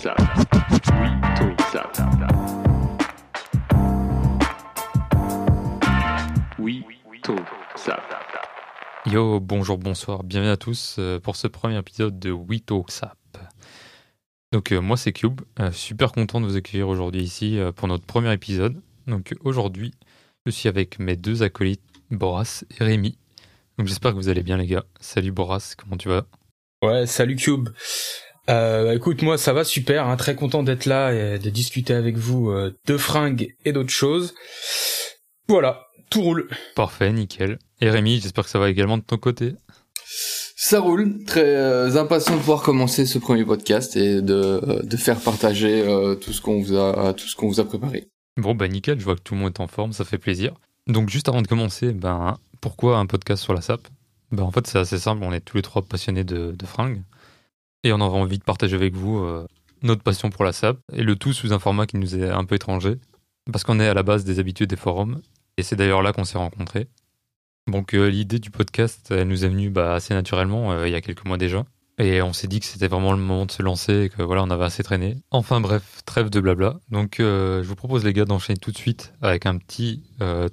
ça. Oui, ça. Oui, ça. Yo, bonjour, bonsoir, bienvenue à tous euh, pour ce premier épisode de We Talk Sap. Donc euh, moi c'est Cube, euh, super content de vous accueillir aujourd'hui ici pour notre premier épisode. Donc aujourd'hui je suis avec mes deux acolytes Boras et Rémi. Donc j'espère que vous allez bien les gars. Salut Boras, comment tu vas? Ouais, salut Cube. Euh, écoute, moi ça va super, hein, très content d'être là et de discuter avec vous euh, de fringues et d'autres choses. Voilà, tout roule. Parfait, nickel. Et Rémi, j'espère que ça va également de ton côté. Ça roule, très euh, impatient de pouvoir commencer ce premier podcast et de, de faire partager tout ce qu'on vous a tout ce qu'on vous a préparé. Bon bah nickel, je vois que tout le monde est en forme, ça fait plaisir. Donc juste avant de commencer, ben pourquoi un podcast sur la SAP Ben en fait c'est assez simple, on est tous les trois passionnés de, de fringues. Et on avait envie de partager avec vous euh, notre passion pour la SAP, et le tout sous un format qui nous est un peu étranger, parce qu'on est à la base des habitudes des forums, et c'est d'ailleurs là qu'on s'est rencontrés. Donc euh, l'idée du podcast, elle nous est venue bah, assez naturellement, euh, il y a quelques mois déjà, et on s'est dit que c'était vraiment le moment de se lancer, et que voilà, on avait assez traîné. Enfin bref, trêve de blabla. Donc je vous propose les gars d'enchaîner tout de suite avec un petit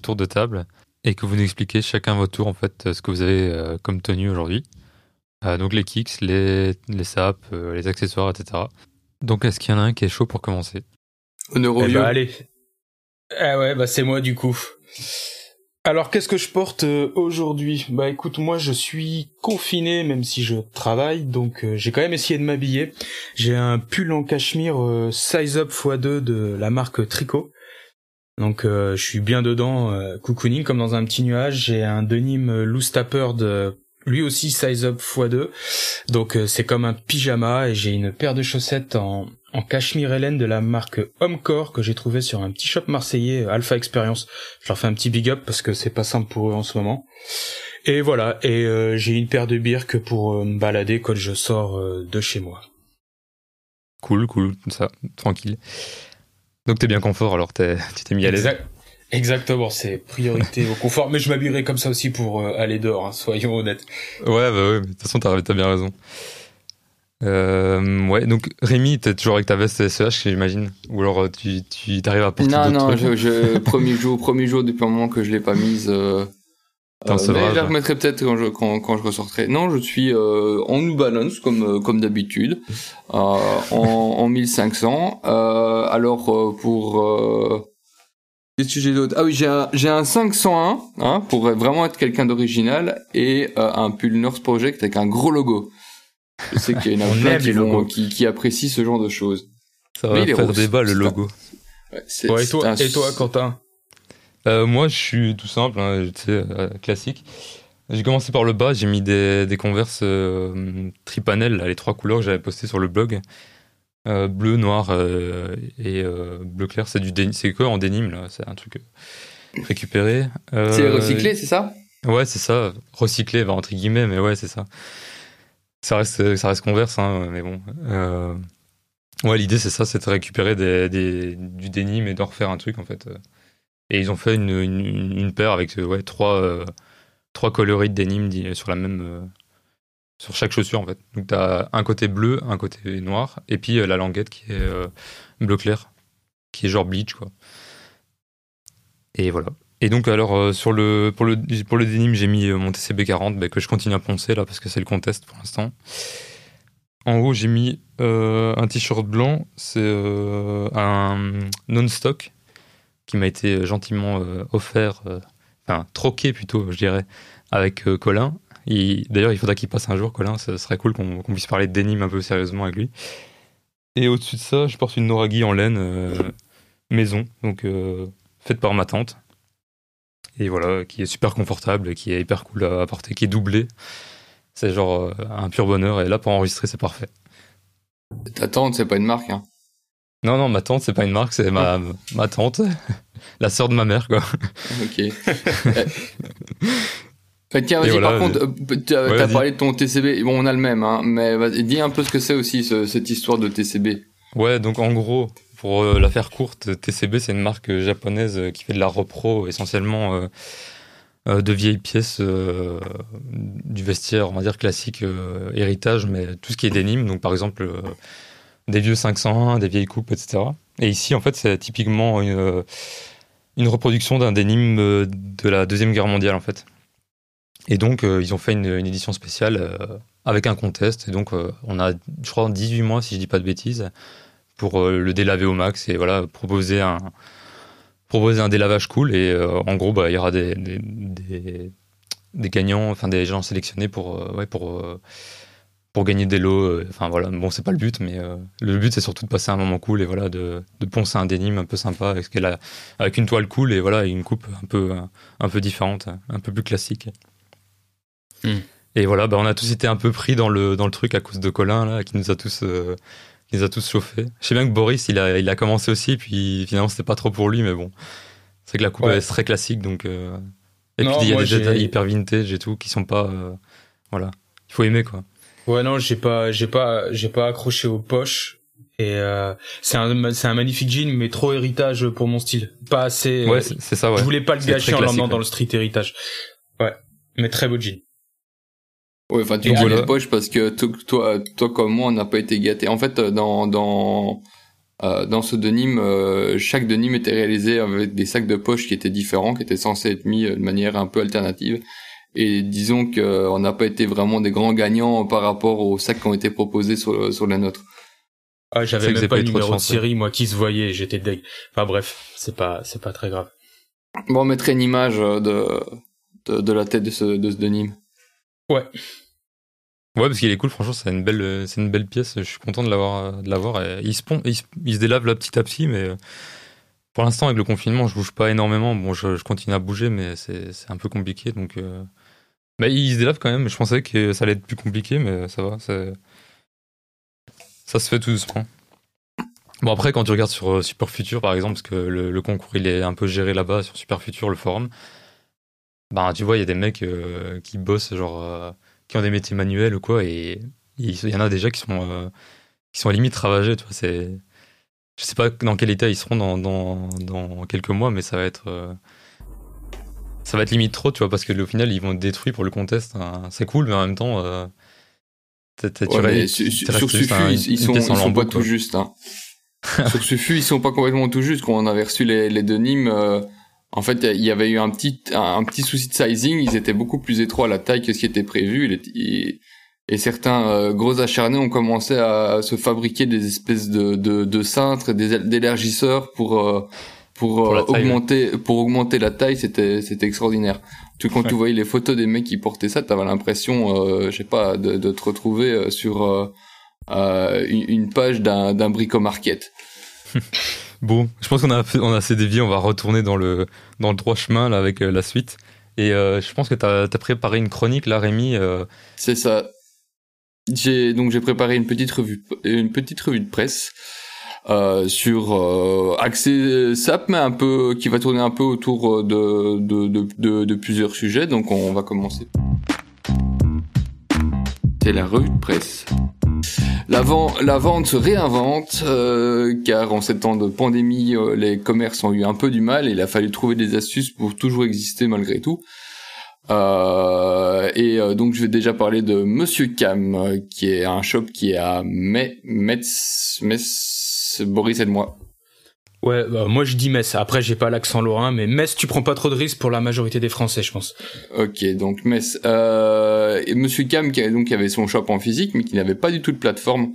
tour de table, et que vous nous expliquez chacun votre tour en fait ce que vous avez comme tenue aujourd'hui. Euh, donc les kicks, les, les sapes, euh, les accessoires, etc. Donc est-ce qu'il y en a un qui est chaud pour commencer? Honneur eh bah, allez. Ah ouais, bah c'est moi du coup. Alors qu'est-ce que je porte euh, aujourd'hui? Bah écoute, moi je suis confiné même si je travaille, donc j'ai quand même essayé de m'habiller. J'ai un pull en cachemire size up x2 de la marque Tricot. Donc je suis bien dedans, cocooning comme dans un petit nuage. J'ai un denim loose de lui aussi size up x2. Donc euh, c'est comme un pyjama et j'ai une paire de chaussettes en, en cachemire Hélène de la marque Homecore que j'ai trouvé sur un petit shop marseillais euh, Alpha Experience. Je leur fais un petit big up parce que c'est pas simple pour eux en ce moment. Et voilà, et euh, j'ai une paire de birques pour me balader quand je sors de chez moi. Cool, cool, ça, tranquille. Donc t'es bien confort alors, tu t'es mis à l'aise. Exactement, c'est priorité au confort. Mais je m'habillerai comme ça aussi pour euh, aller dehors, hein, soyons honnêtes. Ouais, bah ouais, de toute façon, t'as as bien raison. Euh, ouais, donc Rémi, t'es toujours avec ta veste SEH, j'imagine Ou alors euh, tu, tu t'arrives à porter Non, non, je, je, premier jour, premier jour depuis un moment que je l'ai pas mise. Euh, euh mais je la remettrai peut-être quand je, quand, quand je ressortirai. Non, je suis euh, en New Balance comme comme d'habitude, en, en 1500. alors pour d'autres. Ah oui, j'ai un, j'ai un 501, hein, pour vraiment être quelqu'un d'original, et euh, un pull Nurse Project avec un gros logo. Je sais qu'il y en a plein qui, vont, qui, qui, apprécient ce genre de choses. Ça va faire débat le logo. Ouais, et, toi, et toi, Quentin? Euh, Moi, je suis tout simple, hein, tu sais, euh, classique. J'ai commencé par le bas, j'ai mis des, des converses tripanel, les trois couleurs que j'avais postées sur le blog. Euh, bleu, noir euh, et euh, bleu clair, c'est du c'est quoi en dénime là C'est un truc récupéré. c'est recyclé, c'est ça? Ouais, c'est ça. Recyclé, bah, entre guillemets, mais ouais, c'est ça. Ça reste, ça reste converse, hein, mais bon. Ouais, l'idée c'est ça, c'est de récupérer des, des, du dénime et d'en refaire un truc en fait. Et ils ont fait une, une, paire avec ouais, trois, trois coloris de dénime sur la même sur chaque chaussure en fait. Donc tu as un côté bleu, un côté noir, et puis euh, la languette qui est euh, bleu clair, qui est genre bleach quoi. Et voilà. Et donc alors euh, sur le pour le pour le denim j'ai mis mon TCB 40 bah, que je continue à poncer là parce que c'est le contest pour l'instant. En haut j'ai mis un t-shirt blanc, c'est un non-stock qui m'a été gentiment offert, enfin troqué plutôt je dirais, avec Colin D'ailleurs, il faudra qu'il passe un jour, Colin. Ce serait cool qu'on puisse parler de denim un peu sérieusement avec lui. Et au-dessus de ça, je porte une Noragi en laine euh, maison, donc euh, faite par ma tante. Et voilà, qui est super confortable, qui est hyper cool à porter, qui est doublée. C'est genre euh, un pur bonheur. Et là, pour enregistrer, c'est parfait. Ta tante, c'est pas une marque, hein Non, non, ma tante, c'est pas une marque, c'est ma, ma tante, la sœur de ma mère, quoi. Ok. tiens, vas-y, par contre, euh, tu as, parlé de ton TCB. Bon, on a le même, hein, mais dis un peu ce que c'est aussi, cette histoire de TCB. Ouais, donc en gros, pour euh, la faire courte, TCB, c'est une marque japonaise qui fait de la repro essentiellement euh, de vieilles pièces du vestiaire, on va dire classique, héritage, mais tout ce qui est dénime. Donc par exemple, des vieux 501, des vieilles coupes, etc. Et ici, en fait, c'est typiquement une, une reproduction d'un denim de la Deuxième Guerre mondiale, en fait. Et donc, ils ont fait une, édition spéciale avec un contest. Et donc, on a, je crois, 18 mois, si je dis pas de bêtises, pour le délaver au max et voilà, proposer un, proposer un délavage cool. Et en gros, bah, il y aura des, des gagnants, enfin des gens sélectionnés pour, euh, pour, euh, pour gagner des lots. Euh, enfin voilà, bon, c'est pas le but, mais le but c'est surtout de passer un moment cool et voilà, de, de poncer un dénime un peu sympa avec une toile cool et voilà, une coupe un peu, un peu différente, un peu plus classique. Et voilà, bah, on a tous été un peu pris dans le, dans le truc à cause de Colin, là, qui nous a tous, qui nous a tous chauffés. Je sais bien que Boris, il a, il a commencé aussi, puis finalement, c'était pas trop pour lui, mais bon. C'est que la coupe est très classique, donc et puis il y a des détails hyper vintage et tout qui sont pas. Euh, voilà. Il faut aimer quoi. Ouais, non, j'ai pas, j'ai pas, j'ai pas accroché aux poches. Et euh, c'est un, c'est un magnifique jean, mais trop héritage pour mon style. Pas assez. Ouais, c'est ça. Ouais. Je voulais pas le gâcher en l'emmenant dans le street héritage. Ouais, mais très beau jean. Ouais, enfin tu vois les poches parce que toi, toi comme moi, on n'a pas été gâtés. En fait, dans dans euh, dans ce denim, euh, chaque denim était réalisé avec des sacs de poche qui étaient différents, qui étaient censés être mis euh, de manière un peu alternative. Et disons qu'on n'a pas été vraiment des grands gagnants par rapport aux sacs qui ont été proposés sur, sur la nôtre. Ah, j'avais même pas le numéro de, série, moi, qui se voyait, j'étais deg. Enfin bref, c'est pas, c'est pas très grave. Bon, on mettrait une image de, de, de la tête de ce, de ce denim. Ouais. Ouais, parce qu'il est cool, franchement, c'est une belle, c'est une belle pièce. Je suis content de l'avoir, de l'avoir. Il se, délave là petit à petit, mais euh, pour l'instant, avec le confinement, je bouge pas énormément. Bon, je, continue à bouger, mais c'est, un peu compliqué, donc. Euh... Mais il se délave quand même. Je pensais que ça allait être plus compliqué, mais ça va. Ça se fait tout doucement. Bon après quand tu regardes sur euh, Super Future par exemple parce que le, le, concours il est un peu géré là-bas sur Super Future le forum, bah tu vois il y a des mecs euh, qui bossent genre qui ont des métiers manuels ou quoi, et il y en a déjà qui sont, euh, qui sont à limite ravagés, tu vois, c'est... Je sais pas dans quel état ils seront dans, dans, dans quelques mois, mais ça va être... Euh, ça va être limite trop, tu vois, parce que au final, ils vont être détruits pour le contest. Hein. C'est cool, mais en même temps... Euh, ouais, sur Sufu, ils, sont, ils sont pas tout juste. Hein. sur Sufu, ils sont pas complètement tout juste. Quand on avait reçu les, les Nîmes, en fait, il y avait eu un petit, un, petit souci de sizing. Ils étaient beaucoup plus étroits à la taille que ce qui était prévu. et certains euh, gros acharnés ont commencé à, se fabriquer des espèces de, de, de cintres, des d'élargisseurs pour euh, pour, euh, augmenter pour augmenter la taille. C'était c'était extraordinaire. Tu quand tu voyais les photos des mecs qui portaient ça, t'avais l'impression, je sais pas, de, de, te retrouver sur une, une, page d'un d'un bricomarket. Bon, je pense qu'on a, on a assez dévié, on va retourner dans le, dans le droit chemin là, avec euh, la suite. Et euh, je pense que tu as, préparé une chronique là, Rémi. Euh. C'est ça. J'ai donc j'ai préparé une petite revue, une petite revue de presse sur euh, accès SAP, mais un peu qui va tourner un peu autour de, de, de, de plusieurs sujets. Donc on va commencer. La revue de presse. La, vente se réinvente, euh, car en ces temps de pandémie, euh, les commerces ont eu un peu du mal et il a fallu trouver des astuces pour toujours exister malgré tout. Euh, et donc je vais déjà parler de Monsieur Cam, qui est un shop qui est à Metz, Metz, Boris et moi. Ouais, bah, moi je dis Metz. Après, j'ai pas l'accent lorrain, mais Metz, tu prends pas trop de risques pour la majorité des Français, je pense. Ok, donc Metz. Euh, et Monsieur Cam, qui avait, son shop en physique, mais qui n'avait pas du tout de plateforme,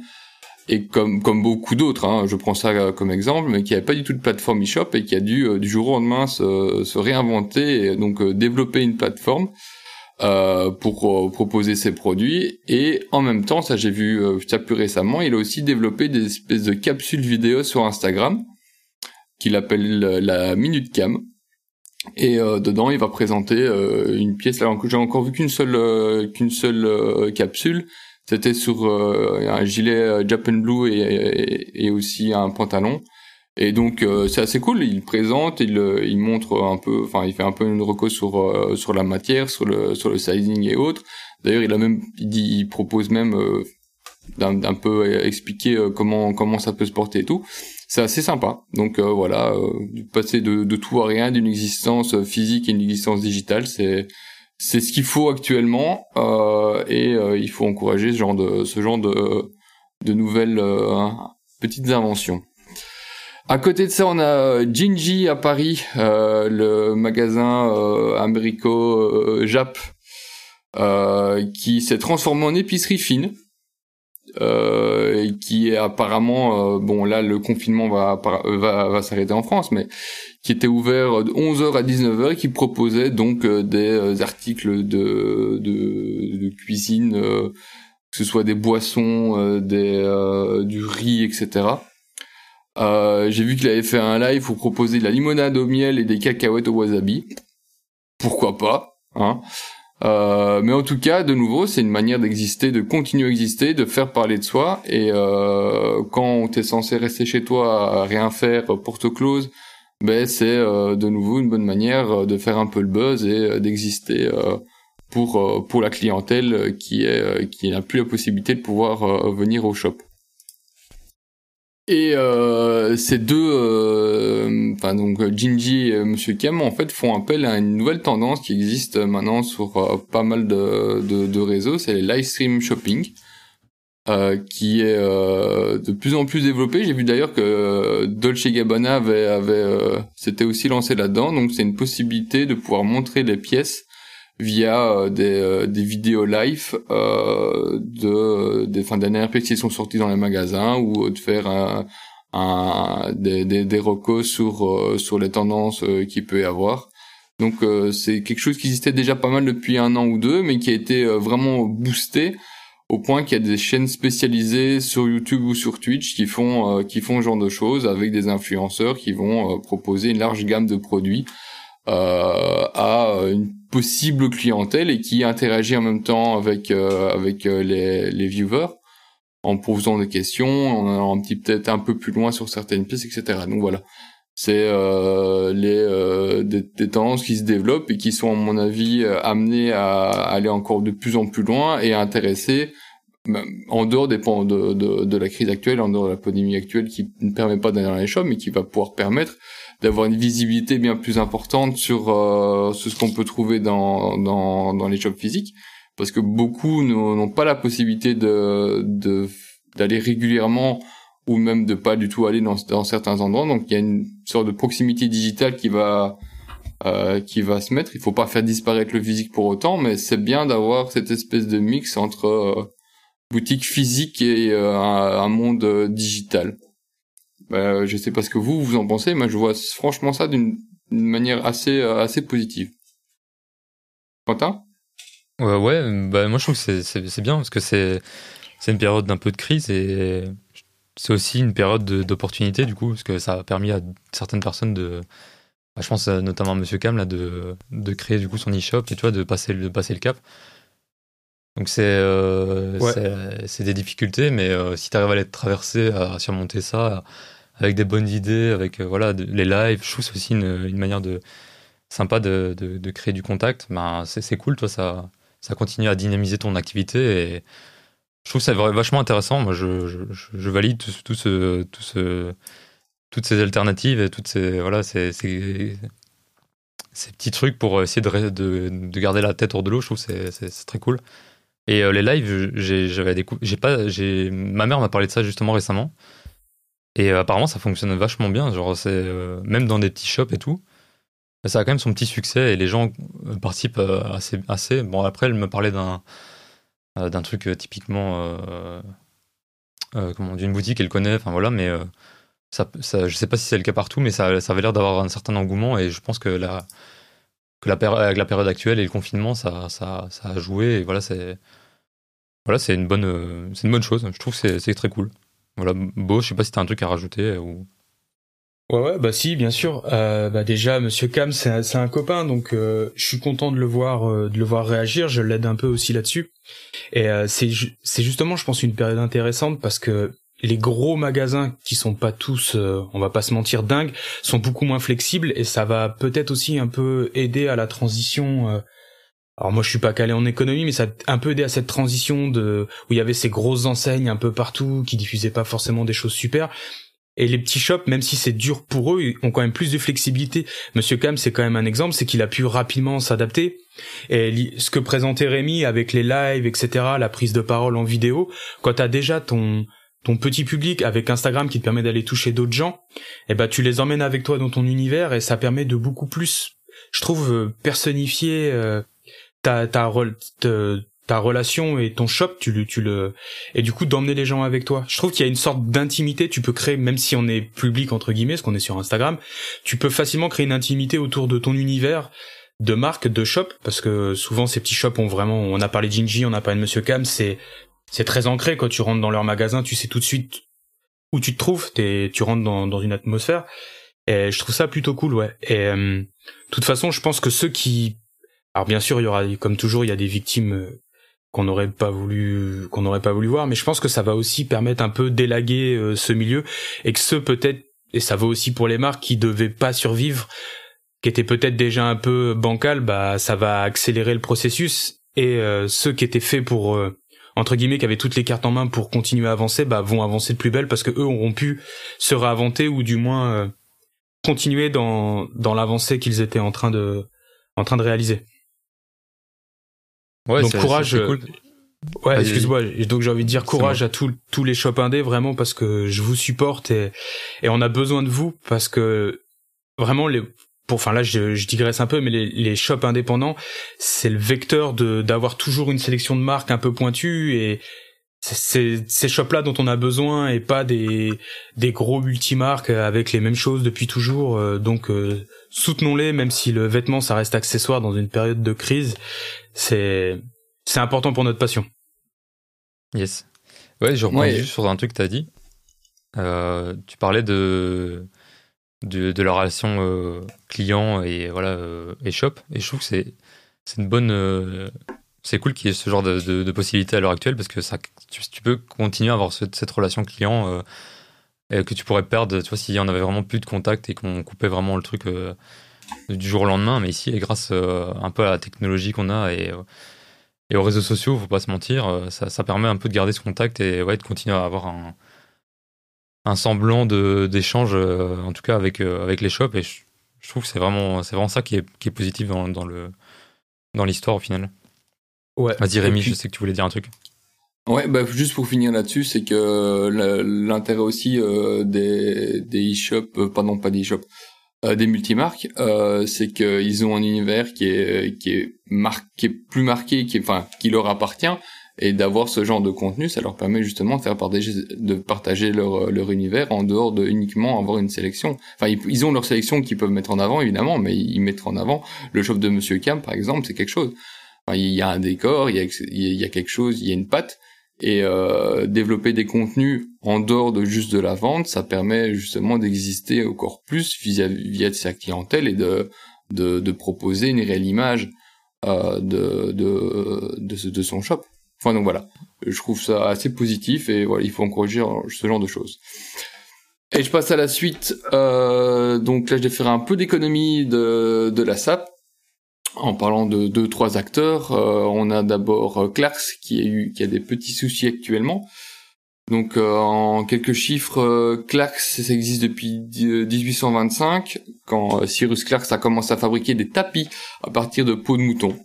et comme beaucoup d'autres, hein, je prends ça comme exemple, mais qui avait pas du tout de plateforme e-shop et qui a dû euh, du jour au lendemain se, réinventer et donc euh, développer une plateforme. Euh, pour proposer ses produits et en même temps ça j'ai vu ça plus récemment il a aussi développé des espèces de capsules vidéo sur Instagram qu'il appelle la Minute Cam. Et euh, dedans, il va présenter euh, une pièce. Là, j'ai encore vu qu'une seule euh, qu'une seule capsule. C'était sur un gilet Japan Blue et, et, aussi un pantalon. Et donc c'est assez cool. Il présente, il, il montre un peu, enfin il fait un peu une reco sur sur la matière, sur le sur le sizing et autres. D'ailleurs, il a même, il dit, il propose même d'un peu expliquer comment comment ça peut se porter et tout c'est assez sympa. Donc euh, voilà, euh, passer de, de, tout à rien, d'une existence euh, physique et une existence digitale, c'est c'est ce qu'il faut actuellement et il faut encourager ce genre de ce genre de de nouvelles petites inventions. À côté de ça, on a Gingy à Paris, le magasin euh, Jap, qui s'est transformé en épicerie fine. Euh, qui est apparemment bon là le confinement va va, va s'arrêter en France mais qui était ouvert de 11h à 19h et qui proposait donc euh, des euh, articles de, de, cuisine, euh, que ce soit des boissons, des, du riz, etc. J'ai vu qu'il avait fait un live pour proposer de la limonade au miel et des cacahuètes au wasabi. Pourquoi pas hein euh, mais en tout cas, de nouveau, c'est une manière d'exister, de continuer à exister, de faire parler de soi. Et euh, quand t'es censé rester chez toi à rien faire, porte close, ben c'est euh, de nouveau une bonne manière euh, de faire un peu le buzz et euh, d'exister pour pour la clientèle qui est qui n'a plus la possibilité de pouvoir venir au shop. Et ces deux, enfin donc Jinji et Monsieur Kem en fait font appel à une nouvelle tendance qui existe maintenant sur pas mal de, de, de réseaux, c'est les live stream shopping. Euh, qui est euh, de plus en plus développé. J'ai vu d'ailleurs que euh, Dolce Gabbana avait, avait s'était aussi lancé là-dedans. Donc c'est une possibilité de pouvoir montrer les pièces via des, des vidéos live de des fins d'année qui sont sorties dans les magasins ou de faire un, un des, des, des recos sur sur les tendances qu'il peut y avoir. Donc c'est quelque chose qui existait déjà pas mal depuis un an ou deux, mais qui a été vraiment boosté au point qu'il y a des chaînes spécialisées sur YouTube ou sur Twitch qui font euh, qui font ce genre de choses avec des influenceurs qui vont euh, proposer une large gamme de produits euh, à une possible clientèle et qui interagit en même temps avec avec les, les viewers en posant des questions, en allant un peut-être un peu plus loin sur certaines pièces, etc. Donc voilà, c'est les des, des, tendances qui se développent et qui sont à mon avis amenées à aller encore de plus en plus loin et intéresser en dehors des de, de, de, la crise actuelle, en dehors de la pandémie actuelle qui ne permet pas d'aller dans les shops, mais qui va pouvoir permettre d'avoir une visibilité bien plus importante sur, euh, ce qu'on peut trouver dans, dans, les shops physiques, parce que beaucoup n'ont pas la possibilité de d'aller régulièrement ou même de pas du tout aller dans, dans certains endroits. Donc il y a une sorte de proximité digitale qui va euh, qui va se mettre. Il faut pas faire disparaître le physique pour autant, mais c'est bien d'avoir cette espèce de mix entre euh, boutique physique et un, monde digital. Bah, je sais pas ce que vous vous en pensez, mais je vois franchement ça d'une manière assez euh, assez positive. Quentin? Ouais, ouais, bah moi je trouve que c'est bien parce que c'est c'est une période d'un peu de crise et c'est aussi une période d'opportunité du coup parce que ça a permis à certaines personnes de bah, je pense notamment à Monsieur Cam là de, de créer du coup son e-shop et tu vois de passer de passer le cap. Donc c'est euh, c'est des difficultés, mais euh, si tu arrives à les traverser, à surmonter ça, avec des bonnes idées, avec euh, voilà les lives, je trouve aussi une, manière de sympa de, créer du contact. Ben, c'est cool, toi, ça, ça continue à dynamiser ton activité et je trouve ça vachement intéressant. Moi, je, valide tout, tout, ce, tout ce, toutes ces alternatives et toutes ces voilà ces, petits trucs pour essayer de, de, de garder la tête hors de l'eau. Je trouve c'est très cool. Et euh, les lives. J'ai pas. Ma mère m'a parlé de ça justement récemment. Et euh, apparemment, ça fonctionne vachement bien. Genre, c'est euh, même dans des petits shops et tout. Ça a quand même son petit succès et les gens participent assez, assez. Bon, après, elle me parlait d'un d'un truc typiquement comment d'une boutique qu'elle connaît. Enfin voilà, mais ça, ça, je sais pas si c'est le cas partout, mais ça, ça avait l'air d'avoir un certain engouement et je pense que la que la, avec la période actuelle et le confinement, ça, ça, ça a joué. Et voilà, c'est voilà, une bonne, euh, c'est une bonne chose. Je trouve que c'est très cool. Voilà, Beau, je sais pas si t'as un truc à rajouter euh, ou. Ouais, ouais, bah si, bien sûr. Euh, bah déjà, Monsieur Cam, c'est un, copain, donc euh, je suis content de le voir, euh, de le voir réagir. Je l'aide un peu aussi là-dessus. Et c'est c'est justement, je pense, une période intéressante parce que les gros magasins qui sont pas tous, on va pas se mentir, dingues, sont beaucoup moins flexibles et ça va peut-être aussi un peu aider à la transition. Alors moi je suis pas calé en économie, mais ça a un peu aidé à cette transition de où il y avait ces grosses enseignes un peu partout qui diffusaient pas forcément des choses super. Et les petits shops, même si c'est dur pour eux, ont quand même plus de flexibilité. Monsieur Cam, c'est quand même un exemple, c'est qu'il a pu rapidement s'adapter. Et ce que présentait Rémi avec les lives, etc., la prise de parole en vidéo, quand t'as déjà ton ton petit public avec Instagram qui te permet d'aller toucher d'autres gens, eh ben tu les emmènes avec toi dans ton univers et ça permet de beaucoup plus, je trouve, euh, personnifier euh, ta ta, ta relation et ton shop, tu le tu le et du coup d'emmener les gens avec toi. Je trouve qu'il y a une sorte d'intimité. Tu peux créer, même si on est public entre guillemets, parce qu'on est sur Instagram, tu peux facilement créer une intimité autour de ton univers de marque, de shop, parce que souvent ces petits shops ont vraiment, on a parlé d'Inji, on a parlé de Monsieur Cam, c'est c'est très ancré quand tu rentres dans leur magasin, tu sais tout de suite où tu te trouves, t'es, tu rentres dans, dans une atmosphère. Et je trouve ça plutôt cool, ouais. Et euh, de toute façon, je pense que ceux qui, alors bien sûr, il y aura, comme toujours, il y a des victimes euh, qu'on n'aurait pas voulu, qu'on n'aurait pas voulu voir, mais je pense que ça va aussi permettre un peu d'élaguer euh, ce milieu et que ceux peut-être, et ça vaut aussi pour les marques qui devaient pas survivre, qui étaient peut-être déjà un peu bancal, bah ça va accélérer le processus et ceux qui étaient faits pour entre guillemets qui avaient toutes les cartes en main pour continuer à avancer bah vont avancer de plus belle parce que eux auront pu se réinventer ou du moins euh, continuer dans dans l'avancée qu'ils étaient en train de en train de réaliser. Ouais, donc courage. Cool. Ouais, excuse-moi. Donc j'ai envie de dire courage à tous tous les shops indés vraiment parce que je vous supporte et et on a besoin de vous parce que vraiment les enfin là je, je, digresse un peu, mais les, les shops indépendants, c'est le vecteur de d'avoir toujours une sélection de marques un peu pointues et c'est ces shops-là dont on a besoin et pas des des gros multimarques avec les mêmes choses depuis toujours. Euh, donc euh, soutenons-les, même si le vêtement ça reste accessoire dans une période de crise. C'est c'est important pour notre passion. Yes. Ouais, je reviens juste sur un truc que tu as dit. Euh, tu parlais de de, de la relation euh, client et voilà euh, et shop. Et je trouve que c'est c'est une bonne euh, c'est cool qu'il y ait ce genre de, de, possibilités à l'heure actuelle parce que ça tu, peux continuer à avoir cette relation client et que tu pourrais perdre tu vois s'il y en avait vraiment plus de contact et qu'on coupait vraiment le truc du jour au lendemain mais ici grâce un peu à la technologie qu'on a et et aux réseaux sociaux faut pas se mentir ça, permet un peu de garder ce contact et ouais de continuer à avoir un un semblant d'échange, euh, en tout cas avec euh, avec les shops. Et je, trouve que c'est vraiment vraiment ça qui est qui est positif dans, dans l'histoire au final. Ouais. Vas-y Rémi, je sais que tu voulais dire un truc. Ouais, bah juste pour finir là-dessus, c'est que l'intérêt aussi euh, des des e-shops, pardon pas des e-shops, des multimarques, euh, c'est qu'ils ont un univers qui est qui est marqué, plus marqué, qui est, enfin qui leur appartient, et d'avoir ce genre de contenu, ça leur permet justement de faire partager, de partager leur, leur univers en dehors de uniquement avoir une sélection. Enfin, ils, ont leur sélection qu'ils peuvent mettre en avant, évidemment, mais ils mettent en avant le shop de Monsieur Cam, par exemple, c'est quelque chose. Il y a un décor, il y a, il y a quelque chose, il y a une patte, et euh, développer des contenus en dehors de juste de la vente, ça permet justement d'exister encore plus via, via sa clientèle et de, de, de proposer une réelle image euh, de, de, de, de son shop. Enfin donc voilà, je trouve ça assez positif et voilà, il faut encourager ce genre de choses. Et je passe à la suite. Euh, donc là, je vais faire un peu d'économie de, de la SAP en parlant de deux trois acteurs. Euh, on a d'abord euh, Clarks qui a eu qui a des petits soucis actuellement. Donc en quelques chiffres, Clarks ça existe depuis 1825 quand Cyrus Clarks a commencé à fabriquer des tapis à partir de peaux de mouton.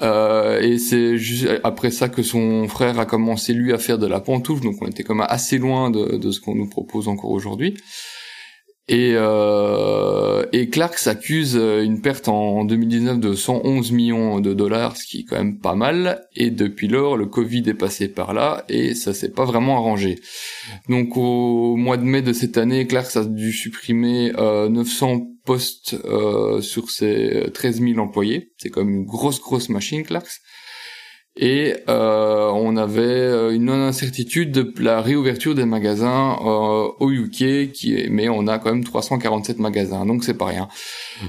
Euh, et c'est juste après ça que son frère a commencé lui à faire de la pantoufle, donc on était comme assez loin de, de ce qu'on nous propose encore aujourd'hui. Et, euh, et Clark s'accuse une perte en 2019 de 111 millions de dollars, ce qui est quand même pas mal. Et depuis lors, le Covid est passé par là et ça s'est pas vraiment arrangé. Donc au mois de mai de cette année, Clark a dû supprimer euh, 900 postes euh, sur ses 13 000 employés. C'est comme une grosse grosse machine, Clarks et euh, on avait euh, une non-incertitude de la réouverture des magasins euh, au UK, qui est, mais on a quand même 347 magasins, donc c'est pas rien.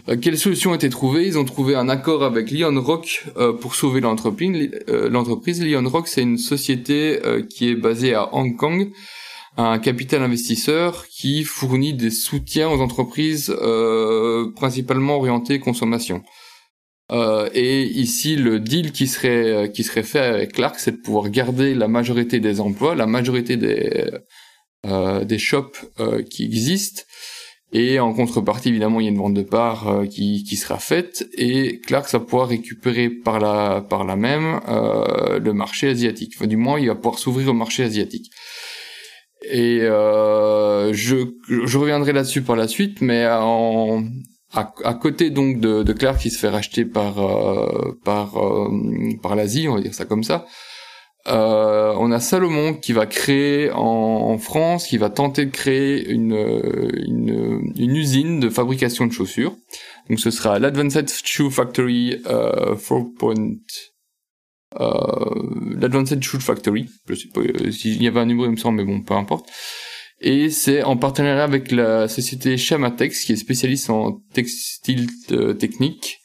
Euh, quelle solution a été trouvée? Ils ont trouvé un accord avec Lion Rock euh, pour sauver l'entreprise. l'entreprise Lion Rock, c'est une société qui est basée à Hong Kong, un capital investisseur qui fournit des soutiens aux entreprises principalement orientées consommation. Euh, et ici, le deal qui serait euh, qui serait fait avec Clark, c'est de pouvoir garder la majorité des emplois, la majorité des euh, des shops euh, qui existent, et en contrepartie, évidemment, il y a une vente de parts qui qui sera faite, et Clark va pouvoir récupérer par la par la même le marché asiatique. Enfin, du moins, il va pouvoir s'ouvrir au marché asiatique. Et euh, je, je reviendrai là-dessus par la suite, mais en, à, à, côté donc de, de Clark qui se fait racheter par euh, par euh, par l'Asie, on va dire ça comme ça. Euh, on a Salomon qui va créer en, France, qui va tenter de créer une, une, une usine de fabrication de chaussures. Donc ce sera l'Advanced Shoe Factory euh, 4. Euh, l'Advanced Shoe Factory. Je sais pas s'il y avait un numéro, il me semble, mais bon, peu importe et c'est en partenariat avec la société Chamatex qui est spécialiste en textile euh, technique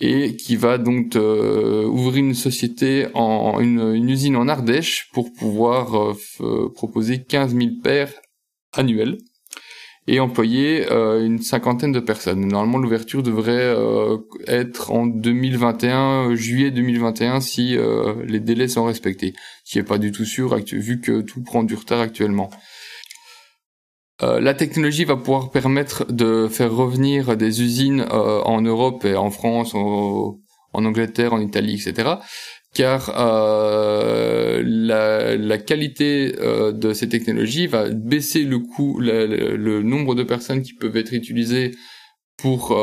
et qui va donc euh, ouvrir une société en une, une, usine en Ardèche pour pouvoir euh, proposer 15 000 paires annuelles et employer une cinquantaine de personnes. Normalement, l'ouverture devrait être en 2021, juillet 2021, si les délais sont respectés. Ce qui est pas du tout sûr, vu que tout prend du retard actuellement. Euh, la technologie va pouvoir permettre de faire revenir des usines euh, en Europe et en France, en, Angleterre, en Italie, etc. Car euh, la, qualité de ces technologies va baisser le coût, le, nombre de personnes qui peuvent être utilisées pour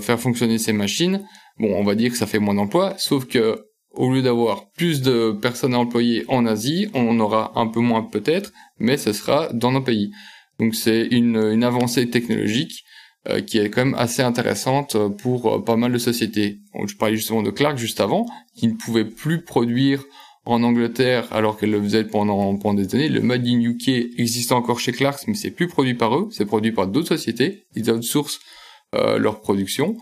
faire fonctionner ces machines. Bon, on va dire que ça fait moins d'emplois, sauf que au lieu d'avoir plus de personnes à employer en Asie, on aura un peu moins peut-être, mais ce sera dans nos pays. Donc c'est une, avancée technologique euh, qui est quand même assez intéressante pour euh, pas mal de sociétés. je parlais justement de Clark juste avant, qui ne pouvait plus produire en Angleterre alors qu'elle le faisait pendant, pendant des années. Le Made in UK existe encore chez Clarks, mais c'est plus produit par eux, c'est produit par d'autres sociétés. Ils outsourcent euh, leur production.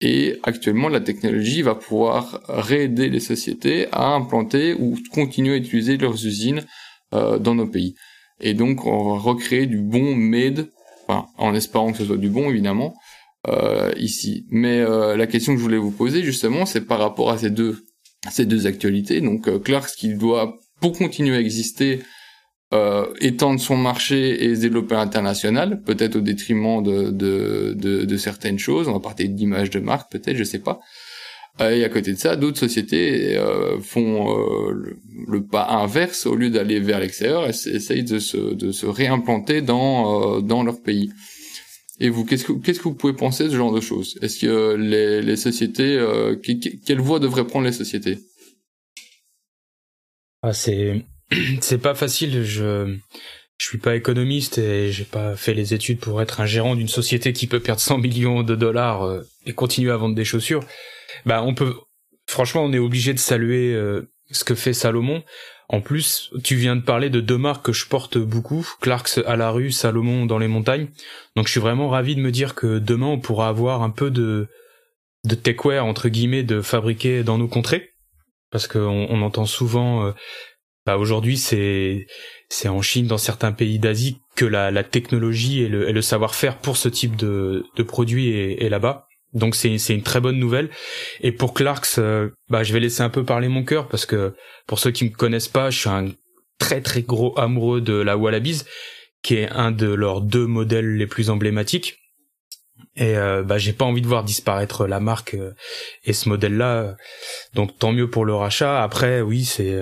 Et actuellement, la technologie va pouvoir réaider les sociétés à implanter ou continuer à utiliser leurs usines euh, dans nos pays. Et donc, on va recréer du bon made, enfin, en espérant que ce soit du bon, évidemment, euh, ici. Mais euh, la question que je voulais vous poser, justement, c'est par rapport à ces deux, ces deux actualités. Donc, euh, Clark, ce qu'il doit, pour continuer à exister, euh, étendre son marché et se développer à l'international, peut-être au détriment de, de, de, de, certaines choses. On va parler d'image de marque, peut-être, je sais pas. Euh, et à côté de ça, d'autres sociétés euh, font euh, le, pas inverse, au lieu d'aller vers l'extérieur, essayent de se, de se réimplanter dans, dans leur pays. Et vous, qu'est-ce que, qu'est-ce que vous pouvez penser de ce genre de choses? Est-ce que les, les sociétés, quelle voie devraient prendre les sociétés? Ah, c'est, c'est pas facile. Je, je suis pas économiste et j'ai pas fait les études pour être un gérant d'une société qui peut perdre 100 millions de dollars et continuer à vendre des chaussures bah on peut franchement on est obligé de saluer euh, ce que fait Salomon. En plus, tu viens de parler de deux marques que je porte beaucoup, Clarks à la rue, Salomon dans les montagnes. Donc je suis vraiment ravi de me dire que demain on pourra avoir un peu de de techwear entre guillemets de fabriquer dans nos contrées parce qu'on on entend souvent euh, bah aujourd'hui c'est c'est en Chine dans certains pays d'Asie que la, la technologie et le, savoir-faire pour ce type de, de produit est, est là-bas donc c'est une très bonne nouvelle. Et pour Clarks, euh, bah je vais laisser un peu parler mon cœur parce que pour ceux qui me connaissent pas, je suis un très très gros amoureux de la Wallabies, qui est un de leurs deux modèles les plus emblématiques. Et euh, bah j'ai pas envie de voir disparaître la marque euh, et ce modèle-là. Donc tant mieux pour le rachat. Après oui c'est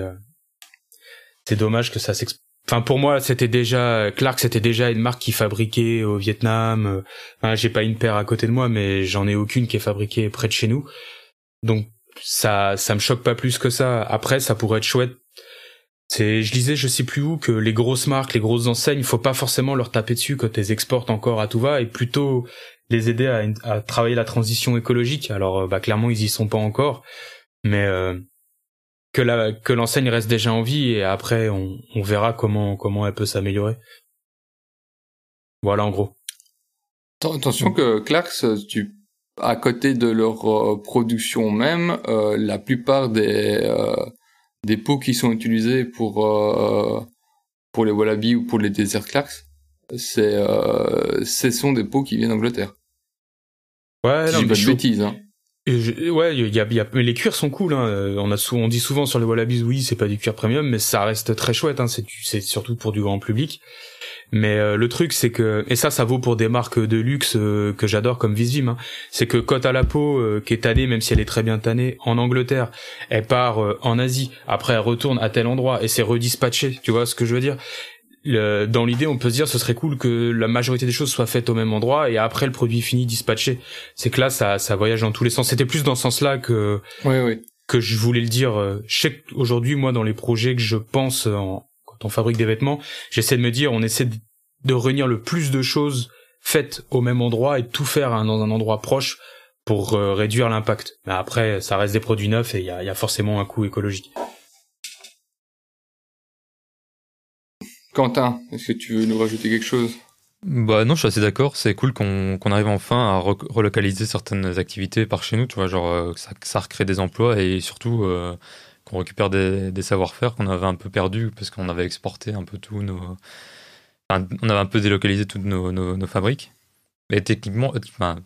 c'est dommage que ça s'expose Enfin, pour moi, c'était déjà Clark, c'était déjà une marque qui fabriquait au Vietnam. Enfin, j'ai pas une paire à côté de moi, mais j'en ai aucune qui est fabriquée près de chez nous. Donc ça, ça me choque pas plus que ça. Après, ça pourrait être chouette. C'est, je lisais, je sais plus où, que les grosses marques, les grosses enseignes, faut pas forcément leur taper dessus quand elles exportent encore à tout va, et plutôt les aider à, à travailler la transition écologique. Alors, euh, bah clairement, ils y sont pas encore, mais euh, que la que l'enseigne reste déjà en vie et après on, on verra comment comment elle peut s'améliorer. Voilà en gros. Attention que Clarks, tu à côté de leur euh, production même, euh, la plupart des euh, des pots qui sont utilisés pour pour les Wallabies ou pour les Desert Clarks, c'est ce sont des pots qui viennent d'Angleterre. Ouais, non, pas de bêtises. Hein ouais, y a, y a, les cuirs sont cool. Hein. On a on dit souvent sur les Wallabies, oui, c'est pas du cuir premium, mais ça reste très chouette. Hein. C'est, surtout pour du grand public. Mais euh, le truc, c'est que et ça, ça vaut pour des marques de luxe euh, que j'adore comme Visvim. Hein. C'est que Côte à la peau, euh, qui est tannée, même si elle est très bien tannée, en Angleterre, elle part en Asie. Après, elle retourne à tel endroit et c'est redispatché. Tu vois ce que je veux dire? Dans l'idée, on peut se dire ce serait cool que la majorité des choses soient faites au même endroit et après le produit fini dispatché. C'est que là, ça, ça voyage dans tous les sens. C'était plus dans ce sens-là que oui, oui. que je voulais le dire. Je sais aujourd'hui, moi, dans les projets que je pense en, quand on fabrique des vêtements, j'essaie de me dire, on essaie de réunir le plus de choses faites au même endroit et de tout faire dans un endroit proche pour euh, réduire l'impact. Mais après, ça reste des produits neufs et il y a, y a forcément un coût écologique. Quentin, est-ce que tu veux nous rajouter quelque chose? Bah non, je suis assez d'accord. C'est cool qu'on arrive enfin à relocaliser certaines activités par chez nous, tu vois, genre euh, ça, recrée des emplois et surtout euh, qu'on récupère des, savoir-faire qu'on avait un peu perdus parce qu'on avait exporté un peu tous nos, on avait un peu délocalisé toutes nos, fabriques. Mais techniquement, enfin,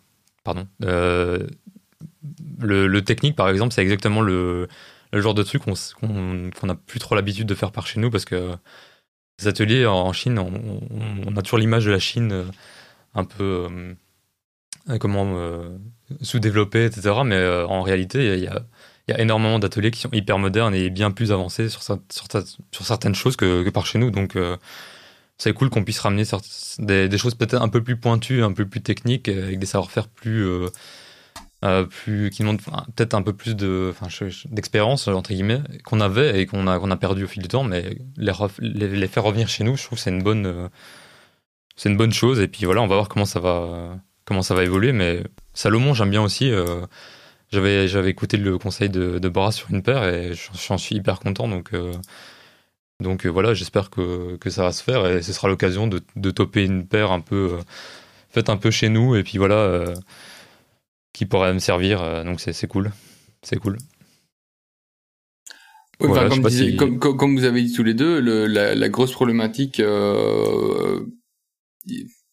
pardon, euh, le, technique par exemple, c'est exactement le, genre de truc qu'on n'a plus trop l'habitude de faire par chez nous parce que les ateliers en Chine, on, a toujours l'image de la Chine euh, un peu euh, comment euh, sous-développée, etc. Mais en réalité, il y a, énormément d'ateliers qui sont hyper modernes et bien plus avancés sur, certaines choses que, par chez nous. Donc, c'est cool qu'on puisse ramener des, choses peut-être un peu plus pointues, un peu plus techniques, avec des savoir-faire plus plus, qui demandent peut-être un peu plus de, d'expérience entre guillemets qu'on avait et qu'on a qu'on a perdu au fil du temps, mais les, faire revenir chez nous, je trouve c'est une bonne euh, c'est une bonne chose. Et puis voilà, on va voir comment ça va comment ça va évoluer. Mais Salomon, j'aime bien aussi. Euh, j'avais j'avais écouté le conseil de, de Boras sur une paire et j'en suis hyper content. Donc donc voilà, j'espère que, que ça va se faire et ce sera l'occasion de, de toper une paire un peu faite un peu chez nous. Et puis voilà qui pourrait me servir. Euh, donc c'est cool. C'est cool. comme, comme, vous avez dit tous les deux, le, la, la, grosse problématique euh,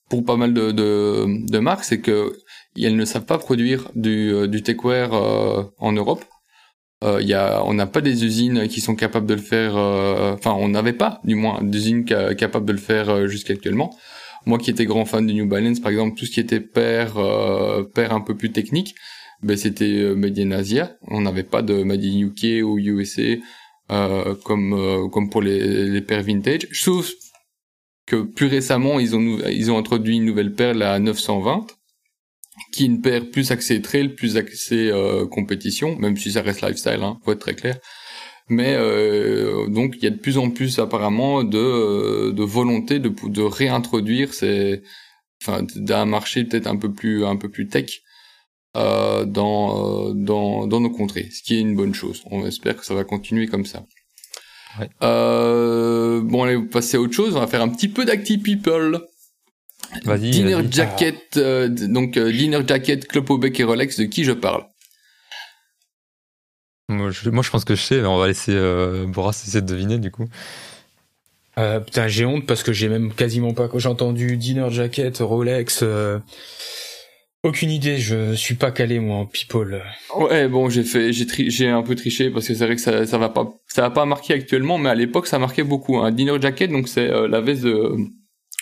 pour pas mal de, de, de marques, c'est que elles ne savent pas produire du, euh, du techwear euh, en Europe. Euh, y a, on n'a pas des usines qui sont capables de le faire. Enfin, on n'avait pas, du moins, d'usines capables de le faire jusqu'actuellement. Moi qui étais grand fan de New Balance, par exemple, tout ce qui était paire, euh, un peu plus technique, ben c'était euh, Made in Asia. On n'avait pas de Made in UK ou USA euh, comme euh, comme pour les, les paires vintage. Sauf que plus récemment, ils ont ils ont introduit une nouvelle paire, la 920, qui est une paire plus axée trail, plus axée compétition, même si ça reste lifestyle, hein, faut être très clair. Mais euh, donc il y a de plus en plus apparemment de, euh, de volonté de, de réintroduire ces, enfin d'un marché peut-être un peu plus un peu plus tech euh, dans, dans dans nos contrées, ce qui est une bonne chose. On espère que ça va continuer comme ça. Ouais. Euh, bon, allez, passer à autre chose. On va faire un petit peu d'acti people. Dinner jacket, donc dinner jacket, Clopobec et Rolex. De qui je parle? Moi je, moi je, pense que je sais, mais on va laisser euh, Boras essayer de deviner du coup. Euh, putain, j'ai honte parce que j'ai même quasiment pas. J'ai entendu Dinner Jacket, Rolex. Euh... Aucune idée, je suis pas calé moi en people. Ouais, bon, j'ai fait, j'ai j'ai un peu triché parce que c'est vrai que ça, ça va pas, ça va pas marquer actuellement, mais à l'époque ça marquait beaucoup. Un hein. Dinner Jacket, donc c'est euh, la veste de,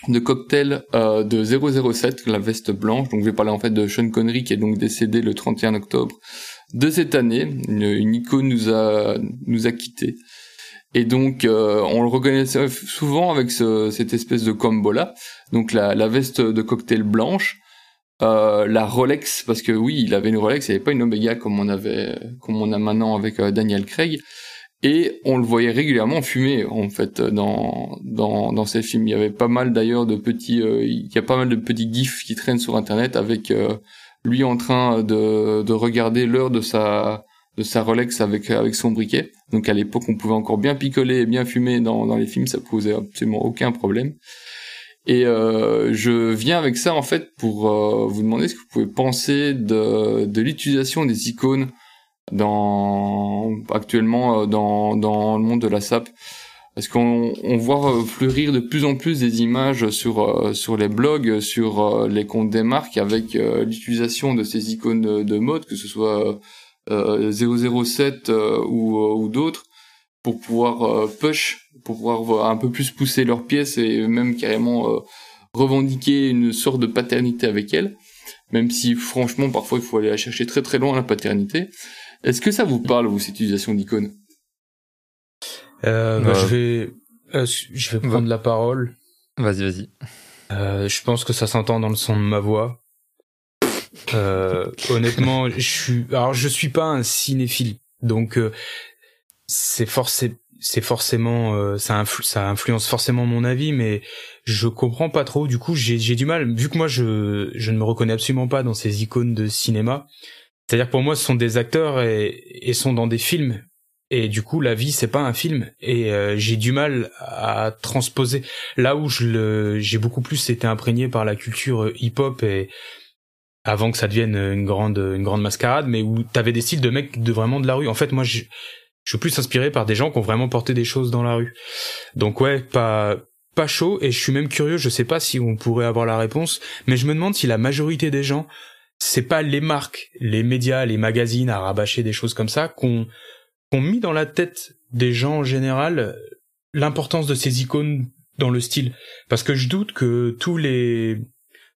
de cocktail euh, de 007, la veste blanche. Donc je vais parler en fait de Sean Connery qui est donc décédé le 31 octobre de cette année. Une, icône nous a nous a quitté. Et donc euh, on le reconnaissait souvent avec ce, cette espèce de combo là. Donc la, la veste de cocktail blanche, euh, la Rolex parce que oui il avait une Rolex, il n'y avait pas une Omega comme on avait comme on a maintenant avec euh, Daniel Craig. Et on le voyait régulièrement fumer en fait dans dans dans ces films. Il y avait pas mal d'ailleurs de petits, il y a pas mal de petits gifs qui traînent sur internet avec lui en train de, de regarder l'heure de sa de sa Rolex avec avec son briquet. Donc à l'époque, on pouvait encore bien picoler et bien fumer dans dans les films, ça posait absolument aucun problème. Et euh, je viens avec ça en fait pour euh, vous demander ce que vous pouvez penser de de l'utilisation des icônes dans actuellement euh, dans dans le monde de la SAP parce qu'on on voit euh, fleurir de plus en plus des images sur euh, sur les blogs, sur euh, les comptes des marques avec l'utilisation de ces icônes de, mode, que ce soit 007 ou, ou d'autres, pour pouvoir push, pour pouvoir un peu plus pousser leurs pièces et même carrément revendiquer une sorte de paternité avec elles. Même si franchement parfois il faut aller la chercher très très loin la paternité. Est-ce que ça vous parle vous cette utilisation d'icônes? Euh, bah, je vais je vais prendre la parole. Vas-y, vas-y. je pense que ça s'entend dans le son de ma voix. honnêtement, je suis, alors je suis pas un cinéphile, donc c'est forcément c'est forcément euh, ça, ça influence forcément mon avis mais je comprends pas trop du coup j'ai j'ai du mal vu que moi je je ne me reconnais absolument pas dans ces icônes de cinéma c'est-à-dire pour moi ce sont des acteurs et, et sont dans des films et du coup la vie c'est pas un film. Et euh, j'ai du mal à transposer. Là où je le j'ai beaucoup plus été imprégné par la culture hip-hop et avant que ça devienne une grande une grande mascarade mais où t'avais des styles de mecs de vraiment de la rue. En fait moi je je suis plus inspiré par des gens qui ont vraiment porté des choses dans la rue. Donc ouais, pas pas chaud. Et je suis même curieux, je sais pas si on pourrait avoir la réponse, mais je me demande si la majorité des gens, c'est pas les marques, les médias, les magazines à rabâcher des choses comme ça qu'on qu'on mis dans la tête des gens en général l'importance de ces icônes dans le style parce que je doute que tous les